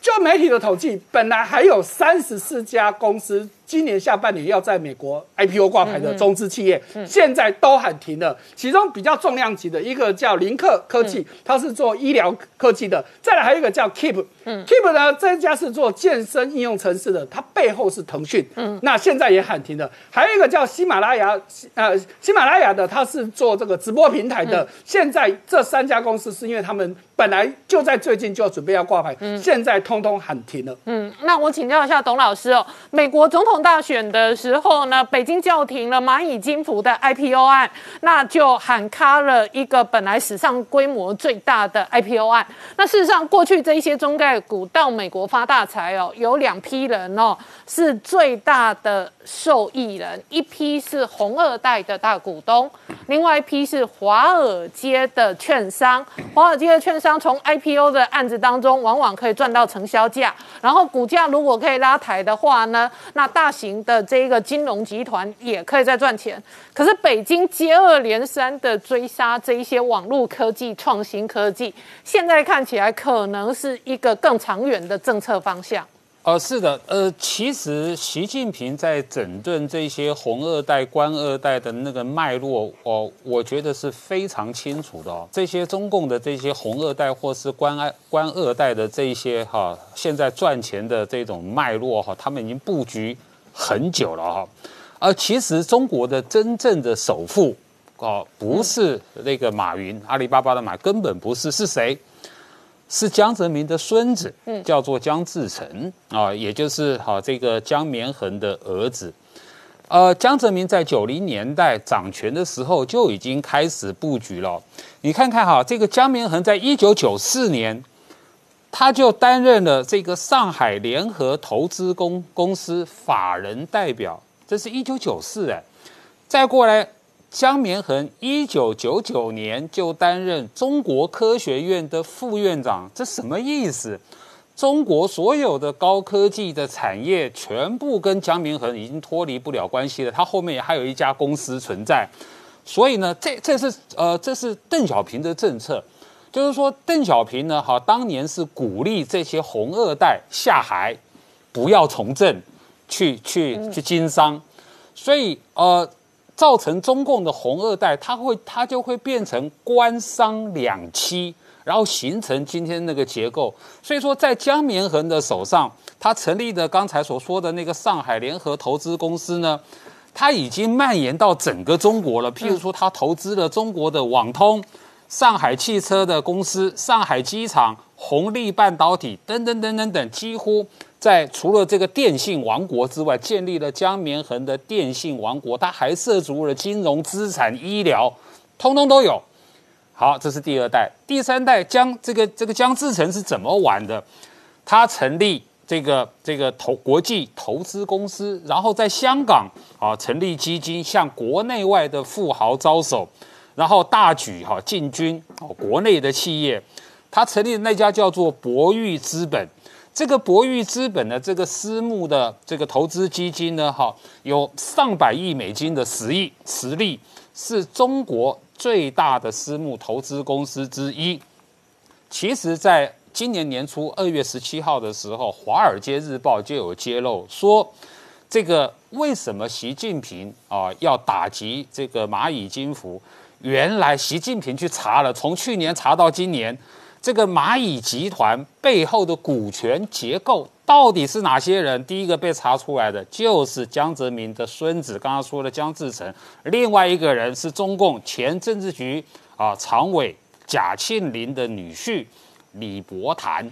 就媒体的统计，本来还有三十四家公司今年下半年要在美国 IPO 挂牌的中资企业，现在都喊停了。其中比较重量级的一个叫林克科技，它是做医疗科技的；再来还有一个叫 Keep，Keep 呢这家是做健身应用程式的，它背后是腾讯，嗯。那现在也喊停了。还有一个叫喜马拉雅，呃，喜马拉雅的它是做这个直播平台的，现在这三家公司是因为他们本来就在最近就要准备要挂牌，现在通通喊停了。
嗯，那我请教一下董老师哦，美国总统大选的时候呢，北京叫停了蚂蚁金服的 IPO 案，那就喊卡了一个本来史上规模最大的 IPO 案。那事实上，过去这一些中概股到美国发大财哦，有两批人哦是最大的受益人，一批是红二代的大股东，另外一批是华尔街的券商。华尔街的券商从 IPO 的案子当中，往往可以赚到承销价，然后股价如果可以拉抬的话呢，那大大型的这一个金融集团也可以在赚钱。可是北京接二连三的追杀这一些网络科技、创新科技，现在看起来可能是一个更长远的政策方向。
呃，是的，呃，其实习近平在整顿这些红二代、官二代的那个脉络，哦，我觉得是非常清楚的哦。这些中共的这些红二代或是官二官二代的这些哈，现在赚钱的这种脉络哈，他们已经布局很久了哈。而其实中国的真正的首富哦，不是那个马云，阿里巴巴的马，根本不是，是谁？是江泽民的孙子，叫做江志成啊，也就是好这个江绵恒的儿子。呃，江泽民在九零年代掌权的时候就已经开始布局了。你看看哈，这个江绵恒在一九九四年，他就担任了这个上海联合投资公公司法人代表，这是一九九四哎，再过来。江绵恒一九九九年就担任中国科学院的副院长，这什么意思？中国所有的高科技的产业全部跟江绵恒已经脱离不了关系了。他后面还有一家公司存在，所以呢，这这是呃，这是邓小平的政策，就是说邓小平呢，哈，当年是鼓励这些红二代下海，不要从政，去去去经商，所以呃。造成中共的红二代，他会他就会变成官商两栖，然后形成今天那个结构。所以说，在江绵恒的手上，他成立的刚才所说的那个上海联合投资公司呢，他已经蔓延到整个中国了。譬如说，他投资了中国的网通、上海汽车的公司、上海机场、红利半导体等等等等等，几乎。在除了这个电信王国之外，建立了江绵恒的电信王国，他还涉足了金融、资产、医疗，通通都有。好，这是第二代，第三代江这个这个江志成是怎么玩的？他成立这个这个投国际投资公司，然后在香港啊成立基金，向国内外的富豪招手，然后大举哈进军哦国内的企业。他成立的那家叫做博裕资本。这个博裕资本的这个私募的这个投资基金呢，哈，有上百亿美金的实力，实力是中国最大的私募投资公司之一。其实，在今年年初二月十七号的时候，《华尔街日报》就有揭露说，这个为什么习近平啊要打击这个蚂蚁金服？原来习近平去查了，从去年查到今年。这个蚂蚁集团背后的股权结构到底是哪些人？第一个被查出来的就是江泽民的孙子，刚刚说的江志成。另外一个人是中共前政治局啊常委贾庆林的女婿李伯潭，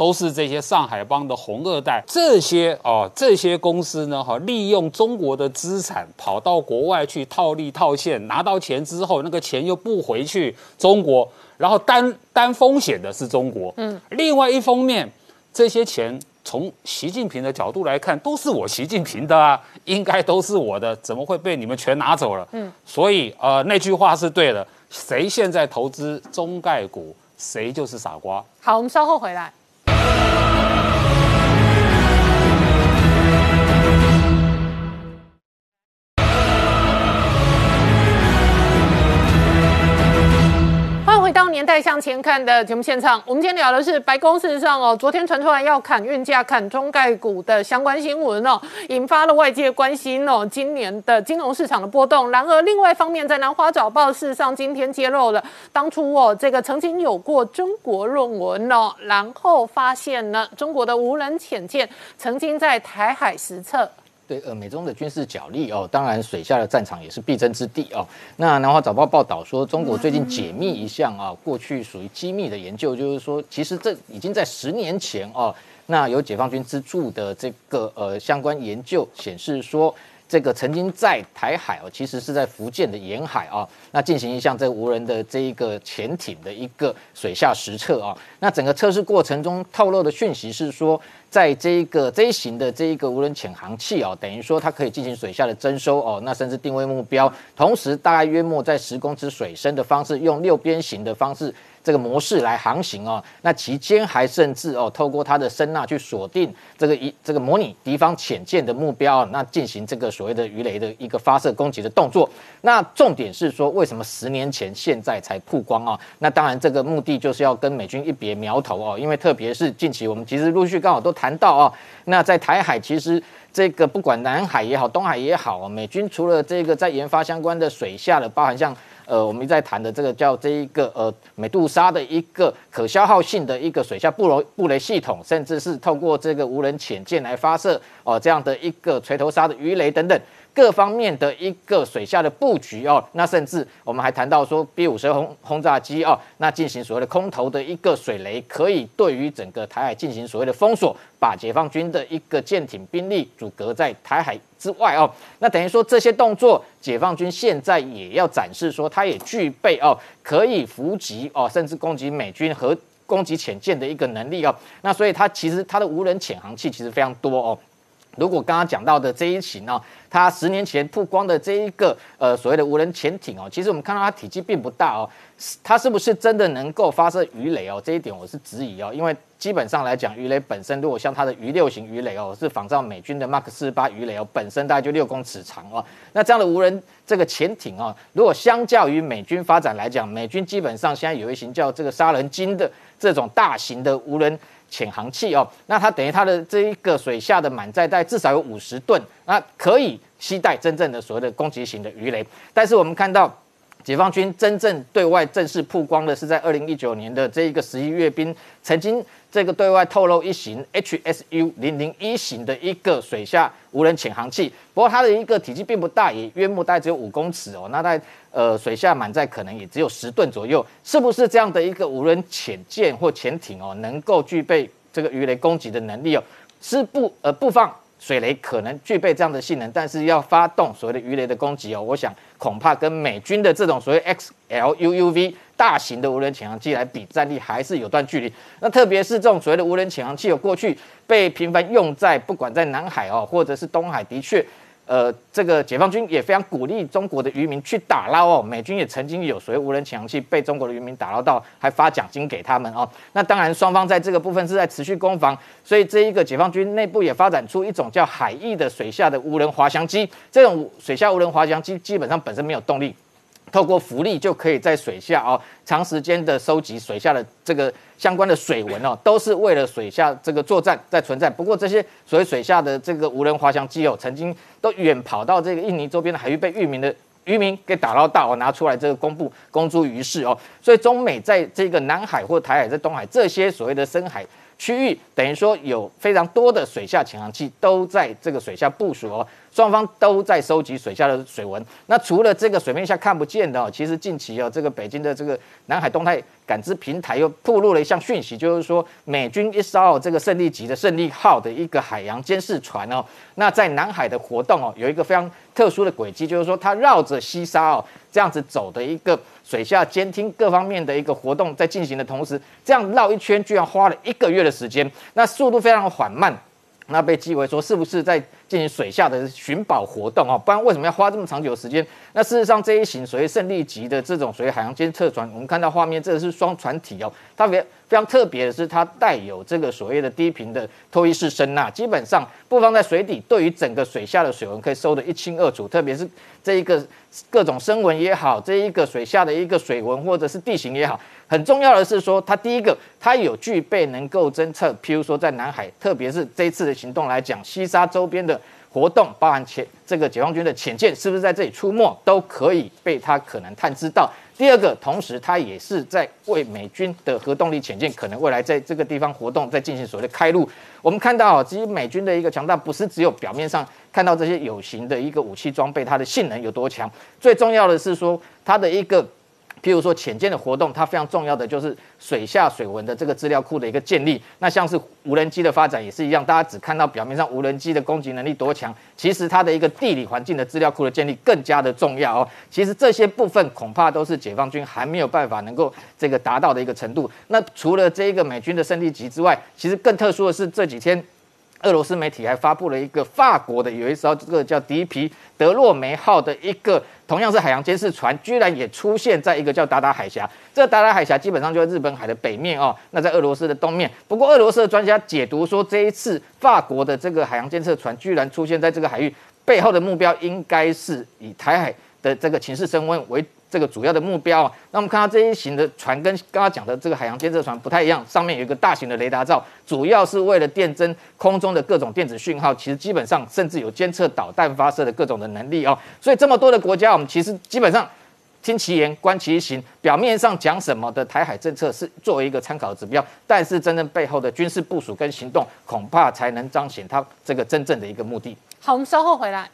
都是这些上海帮的红二代。这些哦，这些公司呢，哈，利用中国的资产跑到国外去套利套现，拿到钱之后，那个钱又不回去中国。然后担担风险的是中国，嗯，另外一方面，这些钱从习近平的角度来看，都是我习近平的啊，应该都是我的，怎么会被你们全拿走了？嗯，所以呃，那句话是对的，谁现在投资中概股，谁就是傻瓜。
好，我们稍后回来。年代向前看的节目现场，我们今天聊的是白宫事实上哦，昨天传出来要砍运价、砍中概股的相关新闻哦，引发了外界关心哦，今年的金融市场的波动。然而，另外一方面，在南华早报事实上今天揭露了当初哦，这个曾经有过中国论文哦，然后发现呢，中国的无人潜舰曾经在台海实测。
对，呃，美中的军事角力哦，当然水下的战场也是必争之地哦。那南华早报报道说，中国最近解密一项啊，过去属于机密的研究，就是说，其实这已经在十年前哦，那由解放军资助的这个呃相关研究显示说。这个曾经在台海哦，其实是在福建的沿海啊，那进行一项这个无人的这一个潜艇的一个水下实测啊。那整个测试过程中透露的讯息是说，在这一个这一型的这一个无人潜航器哦，等于说它可以进行水下的征收哦，那甚至定位目标，同时大概约莫在十公尺水深的方式，用六边形的方式。这个模式来航行哦，那期间还甚至哦，透过它的声呐去锁定这个一这个模拟敌方潜舰的目标，那进行这个所谓的鱼雷的一个发射攻击的动作。那重点是说，为什么十年前现在才曝光啊？那当然，这个目的就是要跟美军一别苗头哦，因为特别是近期我们其实陆续刚好都谈到哦，那在台海其实这个不管南海也好，东海也好，美军除了这个在研发相关的水下的，包含像。呃，我们一再谈的这个叫这一个呃美杜莎的一个可消耗性的一个水下布雷布雷系统，甚至是透过这个无人潜舰来发射哦这样的一个锤头鲨的鱼雷等等。各方面的一个水下的布局哦，那甚至我们还谈到说 B 五十轰轰炸机哦，那进行所谓的空投的一个水雷，可以对于整个台海进行所谓的封锁，把解放军的一个舰艇兵力阻隔在台海之外哦。那等于说这些动作，解放军现在也要展示说，它也具备哦可以伏击哦，甚至攻击美军和攻击潜舰的一个能力哦。那所以它其实它的无人潜航器其实非常多哦。如果刚刚讲到的这一型呢，它十年前曝光的这一个呃所谓的无人潜艇哦，其实我们看到它体积并不大哦，它是不是真的能够发射鱼雷哦？这一点我是质疑哦，因为基本上来讲，鱼雷本身如果像它的鱼六型鱼雷哦，是仿照美军的 Mark 四十八鱼雷哦，本身大概就六公尺长哦。那这样的无人这个潜艇哦，如果相较于美军发展来讲，美军基本上现在有一型叫这个杀人鲸的这种大型的无人。潜航器哦，那它等于它的这一个水下的满载带至少有五十吨，那可以携带真正的所谓的攻击型的鱼雷。但是我们看到，解放军真正对外正式曝光的是在二零一九年的这一个十一阅兵，曾经这个对外透露一型 HSU 零零一型的一个水下无人潜航器，不过它的一个体积并不大，也约莫大概只有五公尺哦，那在呃水下满载可能也只有十吨左右，是不是这样的一个无人潜舰或潜艇哦，能够具备这个鱼雷攻击的能力哦？是不呃不放水雷可能具备这样的性能，但是要发动所谓的鱼雷的攻击哦，我想恐怕跟美军的这种所谓 XLUUV 大型的无人潜航器来比，战力还是有段距离。那特别是这种所谓的无人潜航器，有过去被频繁用在不管在南海哦，或者是东海，的确。呃，这个解放军也非常鼓励中国的渔民去打捞哦。美军也曾经有所谓无人潜航器被中国的渔民打捞到，还发奖金给他们哦。那当然，双方在这个部分是在持续攻防，所以这一个解放军内部也发展出一种叫海翼的水下的无人滑翔机。这种水下无人滑翔机基本上本身没有动力。透过浮力就可以在水下哦，长时间的收集水下的这个相关的水文哦，都是为了水下这个作战在存在。不过这些所谓水下的这个无人滑翔机哦，曾经都远跑到这个印尼周边的海域，被渔民的渔民给打捞到哦，拿出来这个公布公诸于世哦。所以中美在这个南海或台海在东海这些所谓的深海区域，等于说有非常多的水下潜航器都在这个水下部署哦。双方都在收集水下的水文。那除了这个水面下看不见的哦，其实近期哦，这个北京的这个南海动态感知平台又透露了一项讯息，就是说美军一艘这个胜利级的胜利号的一个海洋监视船哦，那在南海的活动哦，有一个非常特殊的轨迹，就是说它绕着西沙哦这样子走的一个水下监听各方面的一个活动在进行的同时，这样绕一圈居然花了一个月的时间，那速度非常缓慢。那被讥为说是不是在进行水下的寻宝活动啊？不然为什么要花这么长久的时间？那事实上这一型所谓胜利级的这种所谓海洋监测船，我们看到画面，这个是双船体哦，它别。非常特别的是，它带有这个所谓的低频的脱衣式声呐，基本上不放在水底，对于整个水下的水文可以收得一清二楚。特别是这一个各种声纹也好，这一个水下的一个水文或者是地形也好，很重要的是说，它第一个，它有具备能够侦测，譬如说在南海，特别是这一次的行动来讲，西沙周边的活动，包含潜这个解放军的潜舰是不是在这里出没，都可以被它可能探知到。第二个，同时它也是在为美军的核动力潜舰可能未来在这个地方活动，在进行所谓的开路。我们看到啊，其实美军的一个强大，不是只有表面上看到这些有形的一个武器装备，它的性能有多强，最重要的是说它的一个。譬如说潜舰的活动，它非常重要的就是水下水文的这个资料库的一个建立。那像是无人机的发展也是一样，大家只看到表面上无人机的攻击能力多强，其实它的一个地理环境的资料库的建立更加的重要哦。其实这些部分恐怕都是解放军还没有办法能够这个达到的一个程度。那除了这一个美军的胜利级之外，其实更特殊的是这几天。俄罗斯媒体还发布了一个法国的有一艘这个叫迪皮德洛梅号的一个同样是海洋监视船，居然也出现在一个叫达达海峡。这达达海峡基本上就在日本海的北面哦，那在俄罗斯的东面。不过俄罗斯的专家解读说，这一次法国的这个海洋监测船居然出现在这个海域背后的目标，应该是以台海的这个情势升温为。这个主要的目标啊，那我们看到这一型的船跟刚刚讲的这个海洋监测船不太一样，上面有一个大型的雷达罩，主要是为了电侦空中的各种电子讯号，其实基本上甚至有监测导弹发射的各种的能力哦。所以这么多的国家，我们其实基本上听其言观其行，表面上讲什么的台海政策是作为一个参考指标，但是真正背后的军事部署跟行动，恐怕才能彰显它这个真正的一个目的。
好，我们稍后回来。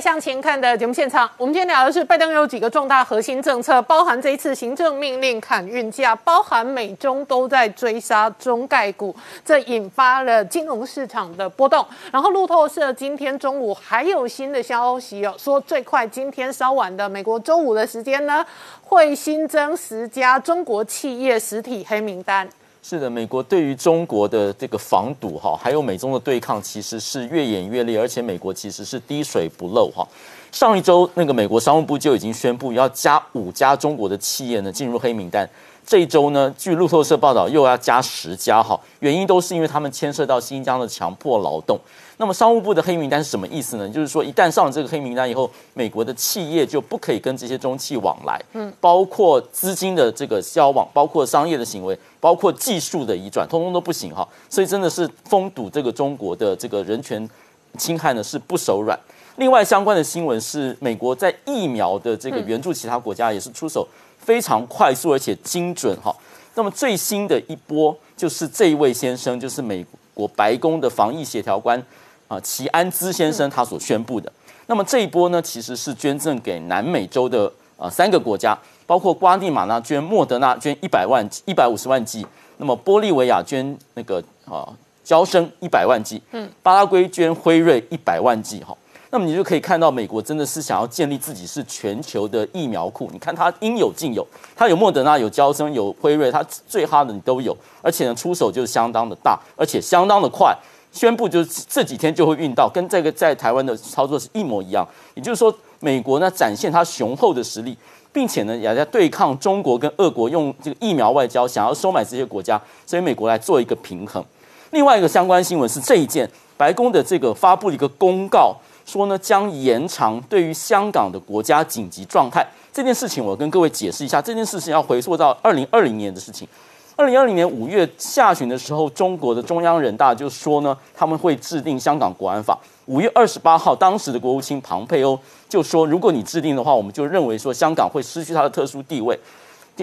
向前看的节目现场，我们今天聊的是拜登有几个重大核心政策，包含这一次行政命令砍运价，包含美中都在追杀中概股，这引发了金融市场的波动。然后路透社今天中午还有新的消息哦，说最快今天稍晚的美国周五的时间呢，会新增十家中国企业实体黑名单。
是的，美国对于中国的这个防堵哈，还有美中的对抗，其实是越演越烈，而且美国其实是滴水不漏哈。上一周，那个美国商务部就已经宣布要加五家中国的企业呢进入黑名单。这一周呢，据路透社报道，又要加十家哈，原因都是因为他们牵涉到新疆的强迫劳动。那么商务部的黑名单是什么意思呢？就是说，一旦上了这个黑名单以后，美国的企业就不可以跟这些中企往来，嗯，包括资金的这个交往，包括商业的行为，包括技术的移转，通通都不行哈。所以真的是封堵这个中国的这个人权侵害呢，是不手软。另外相关的新闻是，美国在疫苗的这个援助其他国家也是出手非常快速而且精准哈。那么最新的一波就是这一位先生，就是美国白宫的防疫协调官。啊，齐安兹先生他所宣布的，那么这一波呢，其实是捐赠给南美洲的啊三个国家，包括瓜地马拉捐莫德纳捐一百万一百五十万剂，那么玻利维亚捐那个啊交生一百万剂，嗯，巴拉圭捐辉瑞一百万剂，哈，那么你就可以看到美国真的是想要建立自己是全球的疫苗库，你看它应有尽有，它有莫德纳有交生有辉瑞，它最哈的你都有，而且呢出手就是相当的大，而且相当的快。宣布就是这几天就会运到，跟这个在台湾的操作是一模一样。也就是说，美国呢展现它雄厚的实力，并且呢也在对抗中国跟俄国用这个疫苗外交，想要收买这些国家，所以美国来做一个平衡。另外一个相关新闻是这一件，白宫的这个发布一个公告，说呢将延长对于香港的国家紧急状态这件事情。我跟各位解释一下，这件事情要回溯到二零二零年的事情。二零二零年五月下旬的时候，中国的中央人大就说呢，他们会制定香港国安法。五月二十八号，当时的国务卿庞佩欧就说，如果你制定的话，我们就认为说香港会失去它的特殊地位。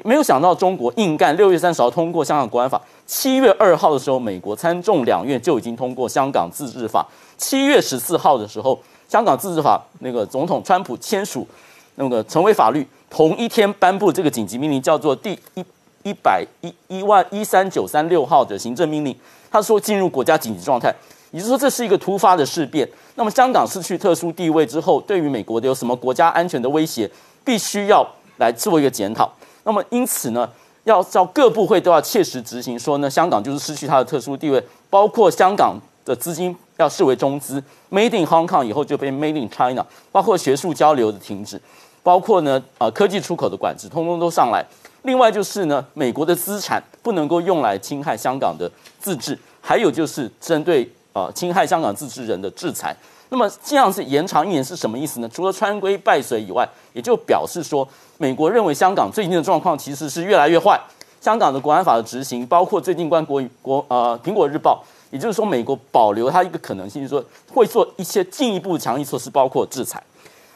没有想到中国硬干，六月三十号通过香港国安法。七月二号的时候，美国参众两院就已经通过香港自治法。七月十四号的时候，香港自治法那个总统川普签署，那个成为法律。同一天颁布这个紧急命令，叫做第一。一百一一万一三九三六号的行政命令，他说进入国家紧急状态，也就是说这是一个突发的事变。那么香港失去特殊地位之后，对于美国的有什么国家安全的威胁，必须要来做一个检讨。那么因此呢，要叫各部会都要切实执行，说呢香港就是失去它的特殊地位，包括香港的资金要视为中资，Made in Hong Kong 以后就被 Made in China，包括学术交流的停止，包括呢啊科技出口的管制，通通都上来。另外就是呢，美国的资产不能够用来侵害香港的自治，还有就是针对呃侵害香港自治人的制裁。那么这样子延长一年是什么意思呢？除了川规败随以外，也就表示说，美国认为香港最近的状况其实是越来越坏。香港的国安法的执行，包括最近关国国呃苹果日报，也就是说，美国保留它一个可能性，就是说会做一些进一步强硬措施，包括制裁。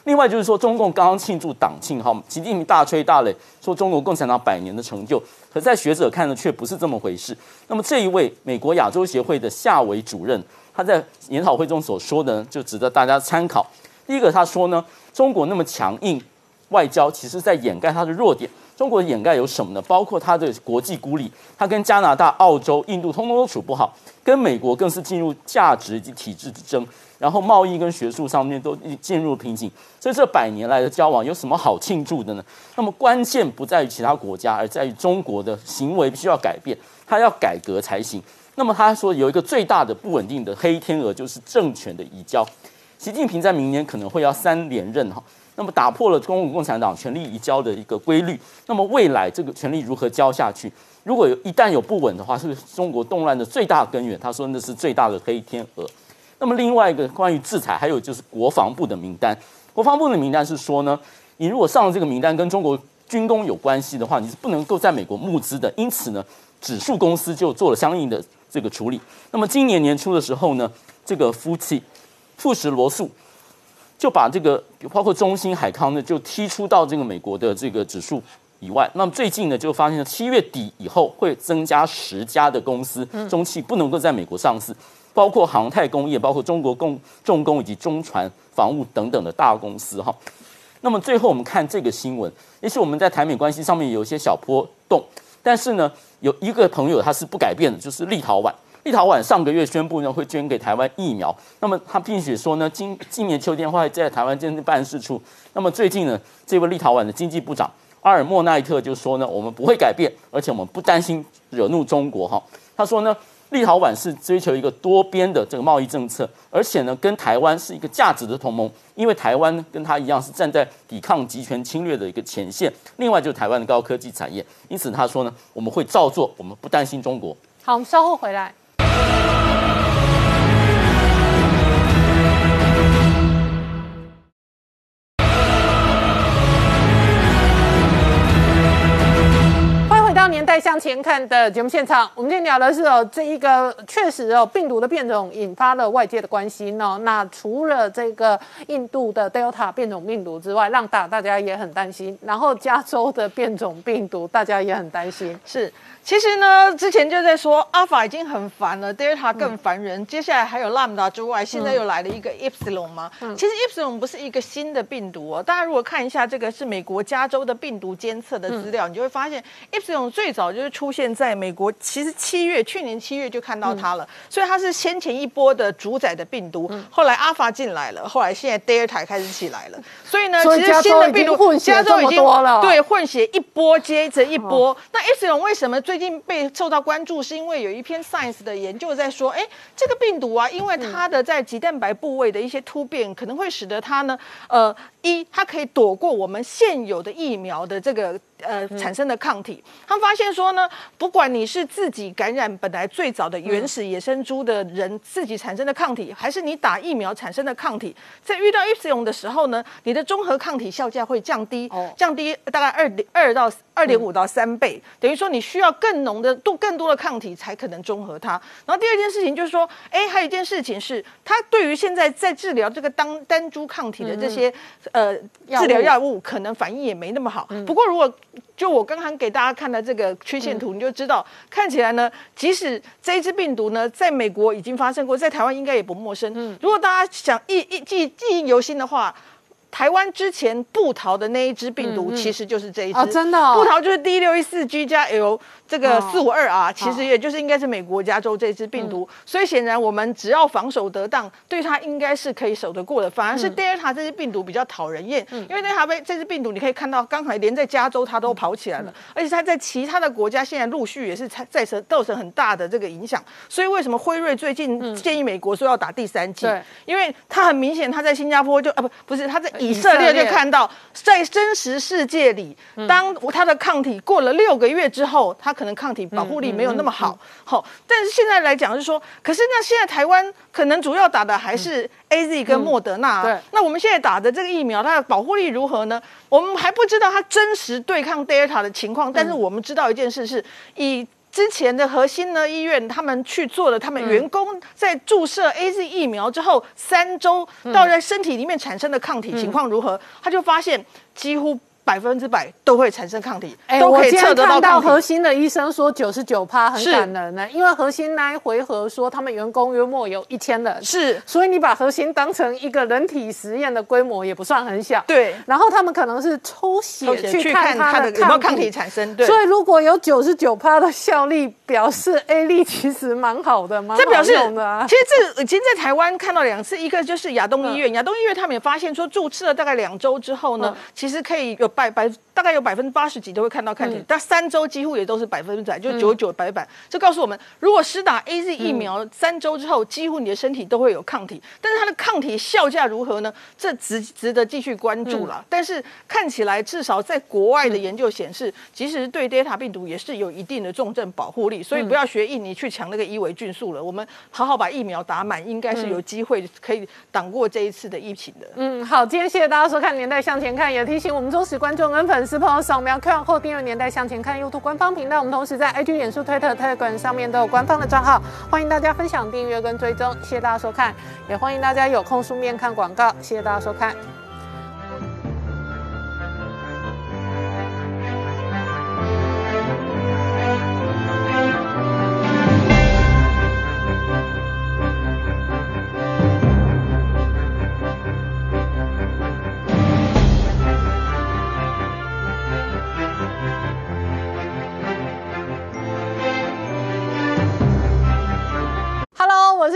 另外就是说，中共刚刚庆祝党庆，哈，习近平大吹大擂说中国共产党百年的成就，可在学者看呢，却不是这么回事。那么这一位美国亚洲协会的夏维主任。他在研讨会中所说的，就值得大家参考。第一个，他说呢，中国那么强硬外交，其实在掩盖它的弱点。中国的掩盖有什么呢？包括它的国际孤立，它跟加拿大、澳洲、印度通通都处不好，跟美国更是进入价值以及体制之争，然后贸易跟学术上面都进入瓶颈。所以这百年来的交往有什么好庆祝的呢？那么关键不在于其他国家，而在于中国的行为必须要改变，它要改革才行。那么他说有一个最大的不稳定的黑天鹅就是政权的移交，习近平在明年可能会要三连任哈，那么打破了中国共产党权力移交的一个规律，那么未来这个权力如何交下去？如果有一旦有不稳的话，是中国动乱的最大根源。他说那是最大的黑天鹅。那么另外一个关于制裁，还有就是国防部的名单，国防部的名单是说呢，你如果上了这个名单跟中国军工有关系的话，你是不能够在美国募资的。因此呢，指数公司就做了相应的。这个处理，那么今年年初的时候呢，这个夫妻富时罗素就把这个包括中兴海康呢，就踢出到这个美国的这个指数以外。那么最近呢，就发现七月底以后会增加十家的公司，中汽不能够在美国上市，包括航太工业、包括中国重重工以及中船防务等等的大公司哈。那么最后我们看这个新闻，也许我们在台美关系上面有一些小波动，但是呢。有一个朋友他是不改变的，就是立陶宛。立陶宛上个月宣布呢会捐给台湾疫苗，那么他并且说呢今今年秋天会在台湾建立办事处。那么最近呢，这位立陶宛的经济部长阿尔莫奈特就说呢，我们不会改变，而且我们不担心惹怒中国哈。他说呢。立陶宛是追求一个多边的这个贸易政策，而且呢，跟台湾是一个价值的同盟，因为台湾跟他一样是站在抵抗集权侵略的一个前线。另外就是台湾的高科技产业，因此他说呢，我们会照做，我们不担心中国。
好，我们稍后回来。年代向前看的节目现场，我们今天聊的是哦，这一个确实哦，病毒的变种引发了外界的关心哦。那除了这个印度的 Delta 变种病毒之外，让大大家也很担心。然后加州的变种病毒，大家也很担心。
是。其实呢，之前就在说阿法已经很烦了，Delta 更烦人。接下来还有 Lambda 之外，现在又来了一个 Epsilon 吗？其实 Epsilon 不是一个新的病毒哦。大家如果看一下这个是美国加州的病毒监测的资料，你就会发现 Epsilon 最早就是出现在美国，其实七月去年七月就看到它了。所以它是先前一波的主宰的病毒，后来阿法进来了，后来现在 Delta 开始起来了。所以呢，其实新的病毒
加州已经
对混血一波接着一波。那 Epsilon 为什么最近被受到关注，是因为有一篇 Science 的研究在说，哎，这个病毒啊，因为它的在棘蛋白部位的一些突变，可能会使得它呢，呃，一它可以躲过我们现有的疫苗的这个。呃，产生的抗体，他们发现说呢，不管你是自己感染本来最早的原始野生猪的人自己产生的抗体，还是你打疫苗产生的抗体，在遇到 Epsilon 的时候呢，你的综合抗体效价会降低，降低大概二点二到二点五到三倍，等于说你需要更浓的多更多的抗体才可能中和它。然后第二件事情就是说，哎，还有一件事情是，它对于现在在治疗这个单单株抗体的这些呃治疗药物，可能反应也没那么好。不过如果就我刚刚给大家看的这个曲线图，你就知道，看起来呢，即使这一支病毒呢，在美国已经发生过，在台湾应该也不陌生。如果大家想一一记记忆犹新的话。台湾之前布桃的那一只病毒，其实就是这一支。
真的，
布桃就是 D 六一四 G 加 L 这个四五二啊其实也就是应该是美国加州这只病毒。所以显然我们只要防守得当，对它应该是可以守得过的。反而是 Delta 这只病毒比较讨人厌，因为 Delta 这只病毒你可以看到，刚才连在加州它都跑起来了，而且它在其他的国家现在陆续也是在成造成很大的这个影响。所以为什么辉瑞最近建议美国说要打第三剂？
对，
因为它很明显，它在新加坡就啊不不是它在。以色列就看到，在真实世界里，当他的抗体过了六个月之后，他可能抗体保护力没有那么好。好，但是现在来讲是说，可是那现在台湾可能主要打的还是 A Z 跟莫德纳。
对，
那我们现在打的这个疫苗，它的保护力如何呢？我们还不知道它真实对抗 Delta 的情况，但是我们知道一件事是，以之前的核心呢医院，他们去做了，他们员工在注射 A Z 疫苗之后三周，到在身体里面产生的抗体情况如何，他就发现几乎。百分之百都会产生抗体，都可以测得
到。核心的医生说九十九趴很感人呢，因为核心那一回合说他们员工约莫有一千人，
是，
所以你把核心当成一个人体实验的规模也不算很小。
对，
然后他们可能是抽血去看它的
有没有抗体产生。对，
所以如果有九十九趴的效力，表示 A 力其实蛮好的，蛮
这表示
的。
其实这已经在台湾看到两次，一个就是亚东医院，亚东医院他们也发现说注射了大概两周之后呢，其实可以有百百大概。有百分之八十几都会看到抗体，但三周几乎也都是百分之百，就九十九百百。这告诉我们，如果施打 A Z 疫苗三周之后，几乎你的身体都会有抗体。但是它的抗体效价如何呢？这值值得继续关注了。但是看起来，至少在国外的研究显示，其实对 Delta 病毒也是有一定的重症保护力。所以不要学印尼去抢那个伊维菌素了。我们好好把疫苗打满，应该是有机会可以挡过这一次的疫情的。
嗯，好，今天谢谢大家收看《年代向前看》，也提醒我们忠实观众跟粉丝朋友。扫描 QR Code 订阅年代向前看 YouTube 官方频道，我们同时在 IG、脸书、推特、Telegram 上面都有官方的账号，欢迎大家分享、订阅跟追踪。谢谢大家收看，也欢迎大家有空书面看广告。谢谢大家收看。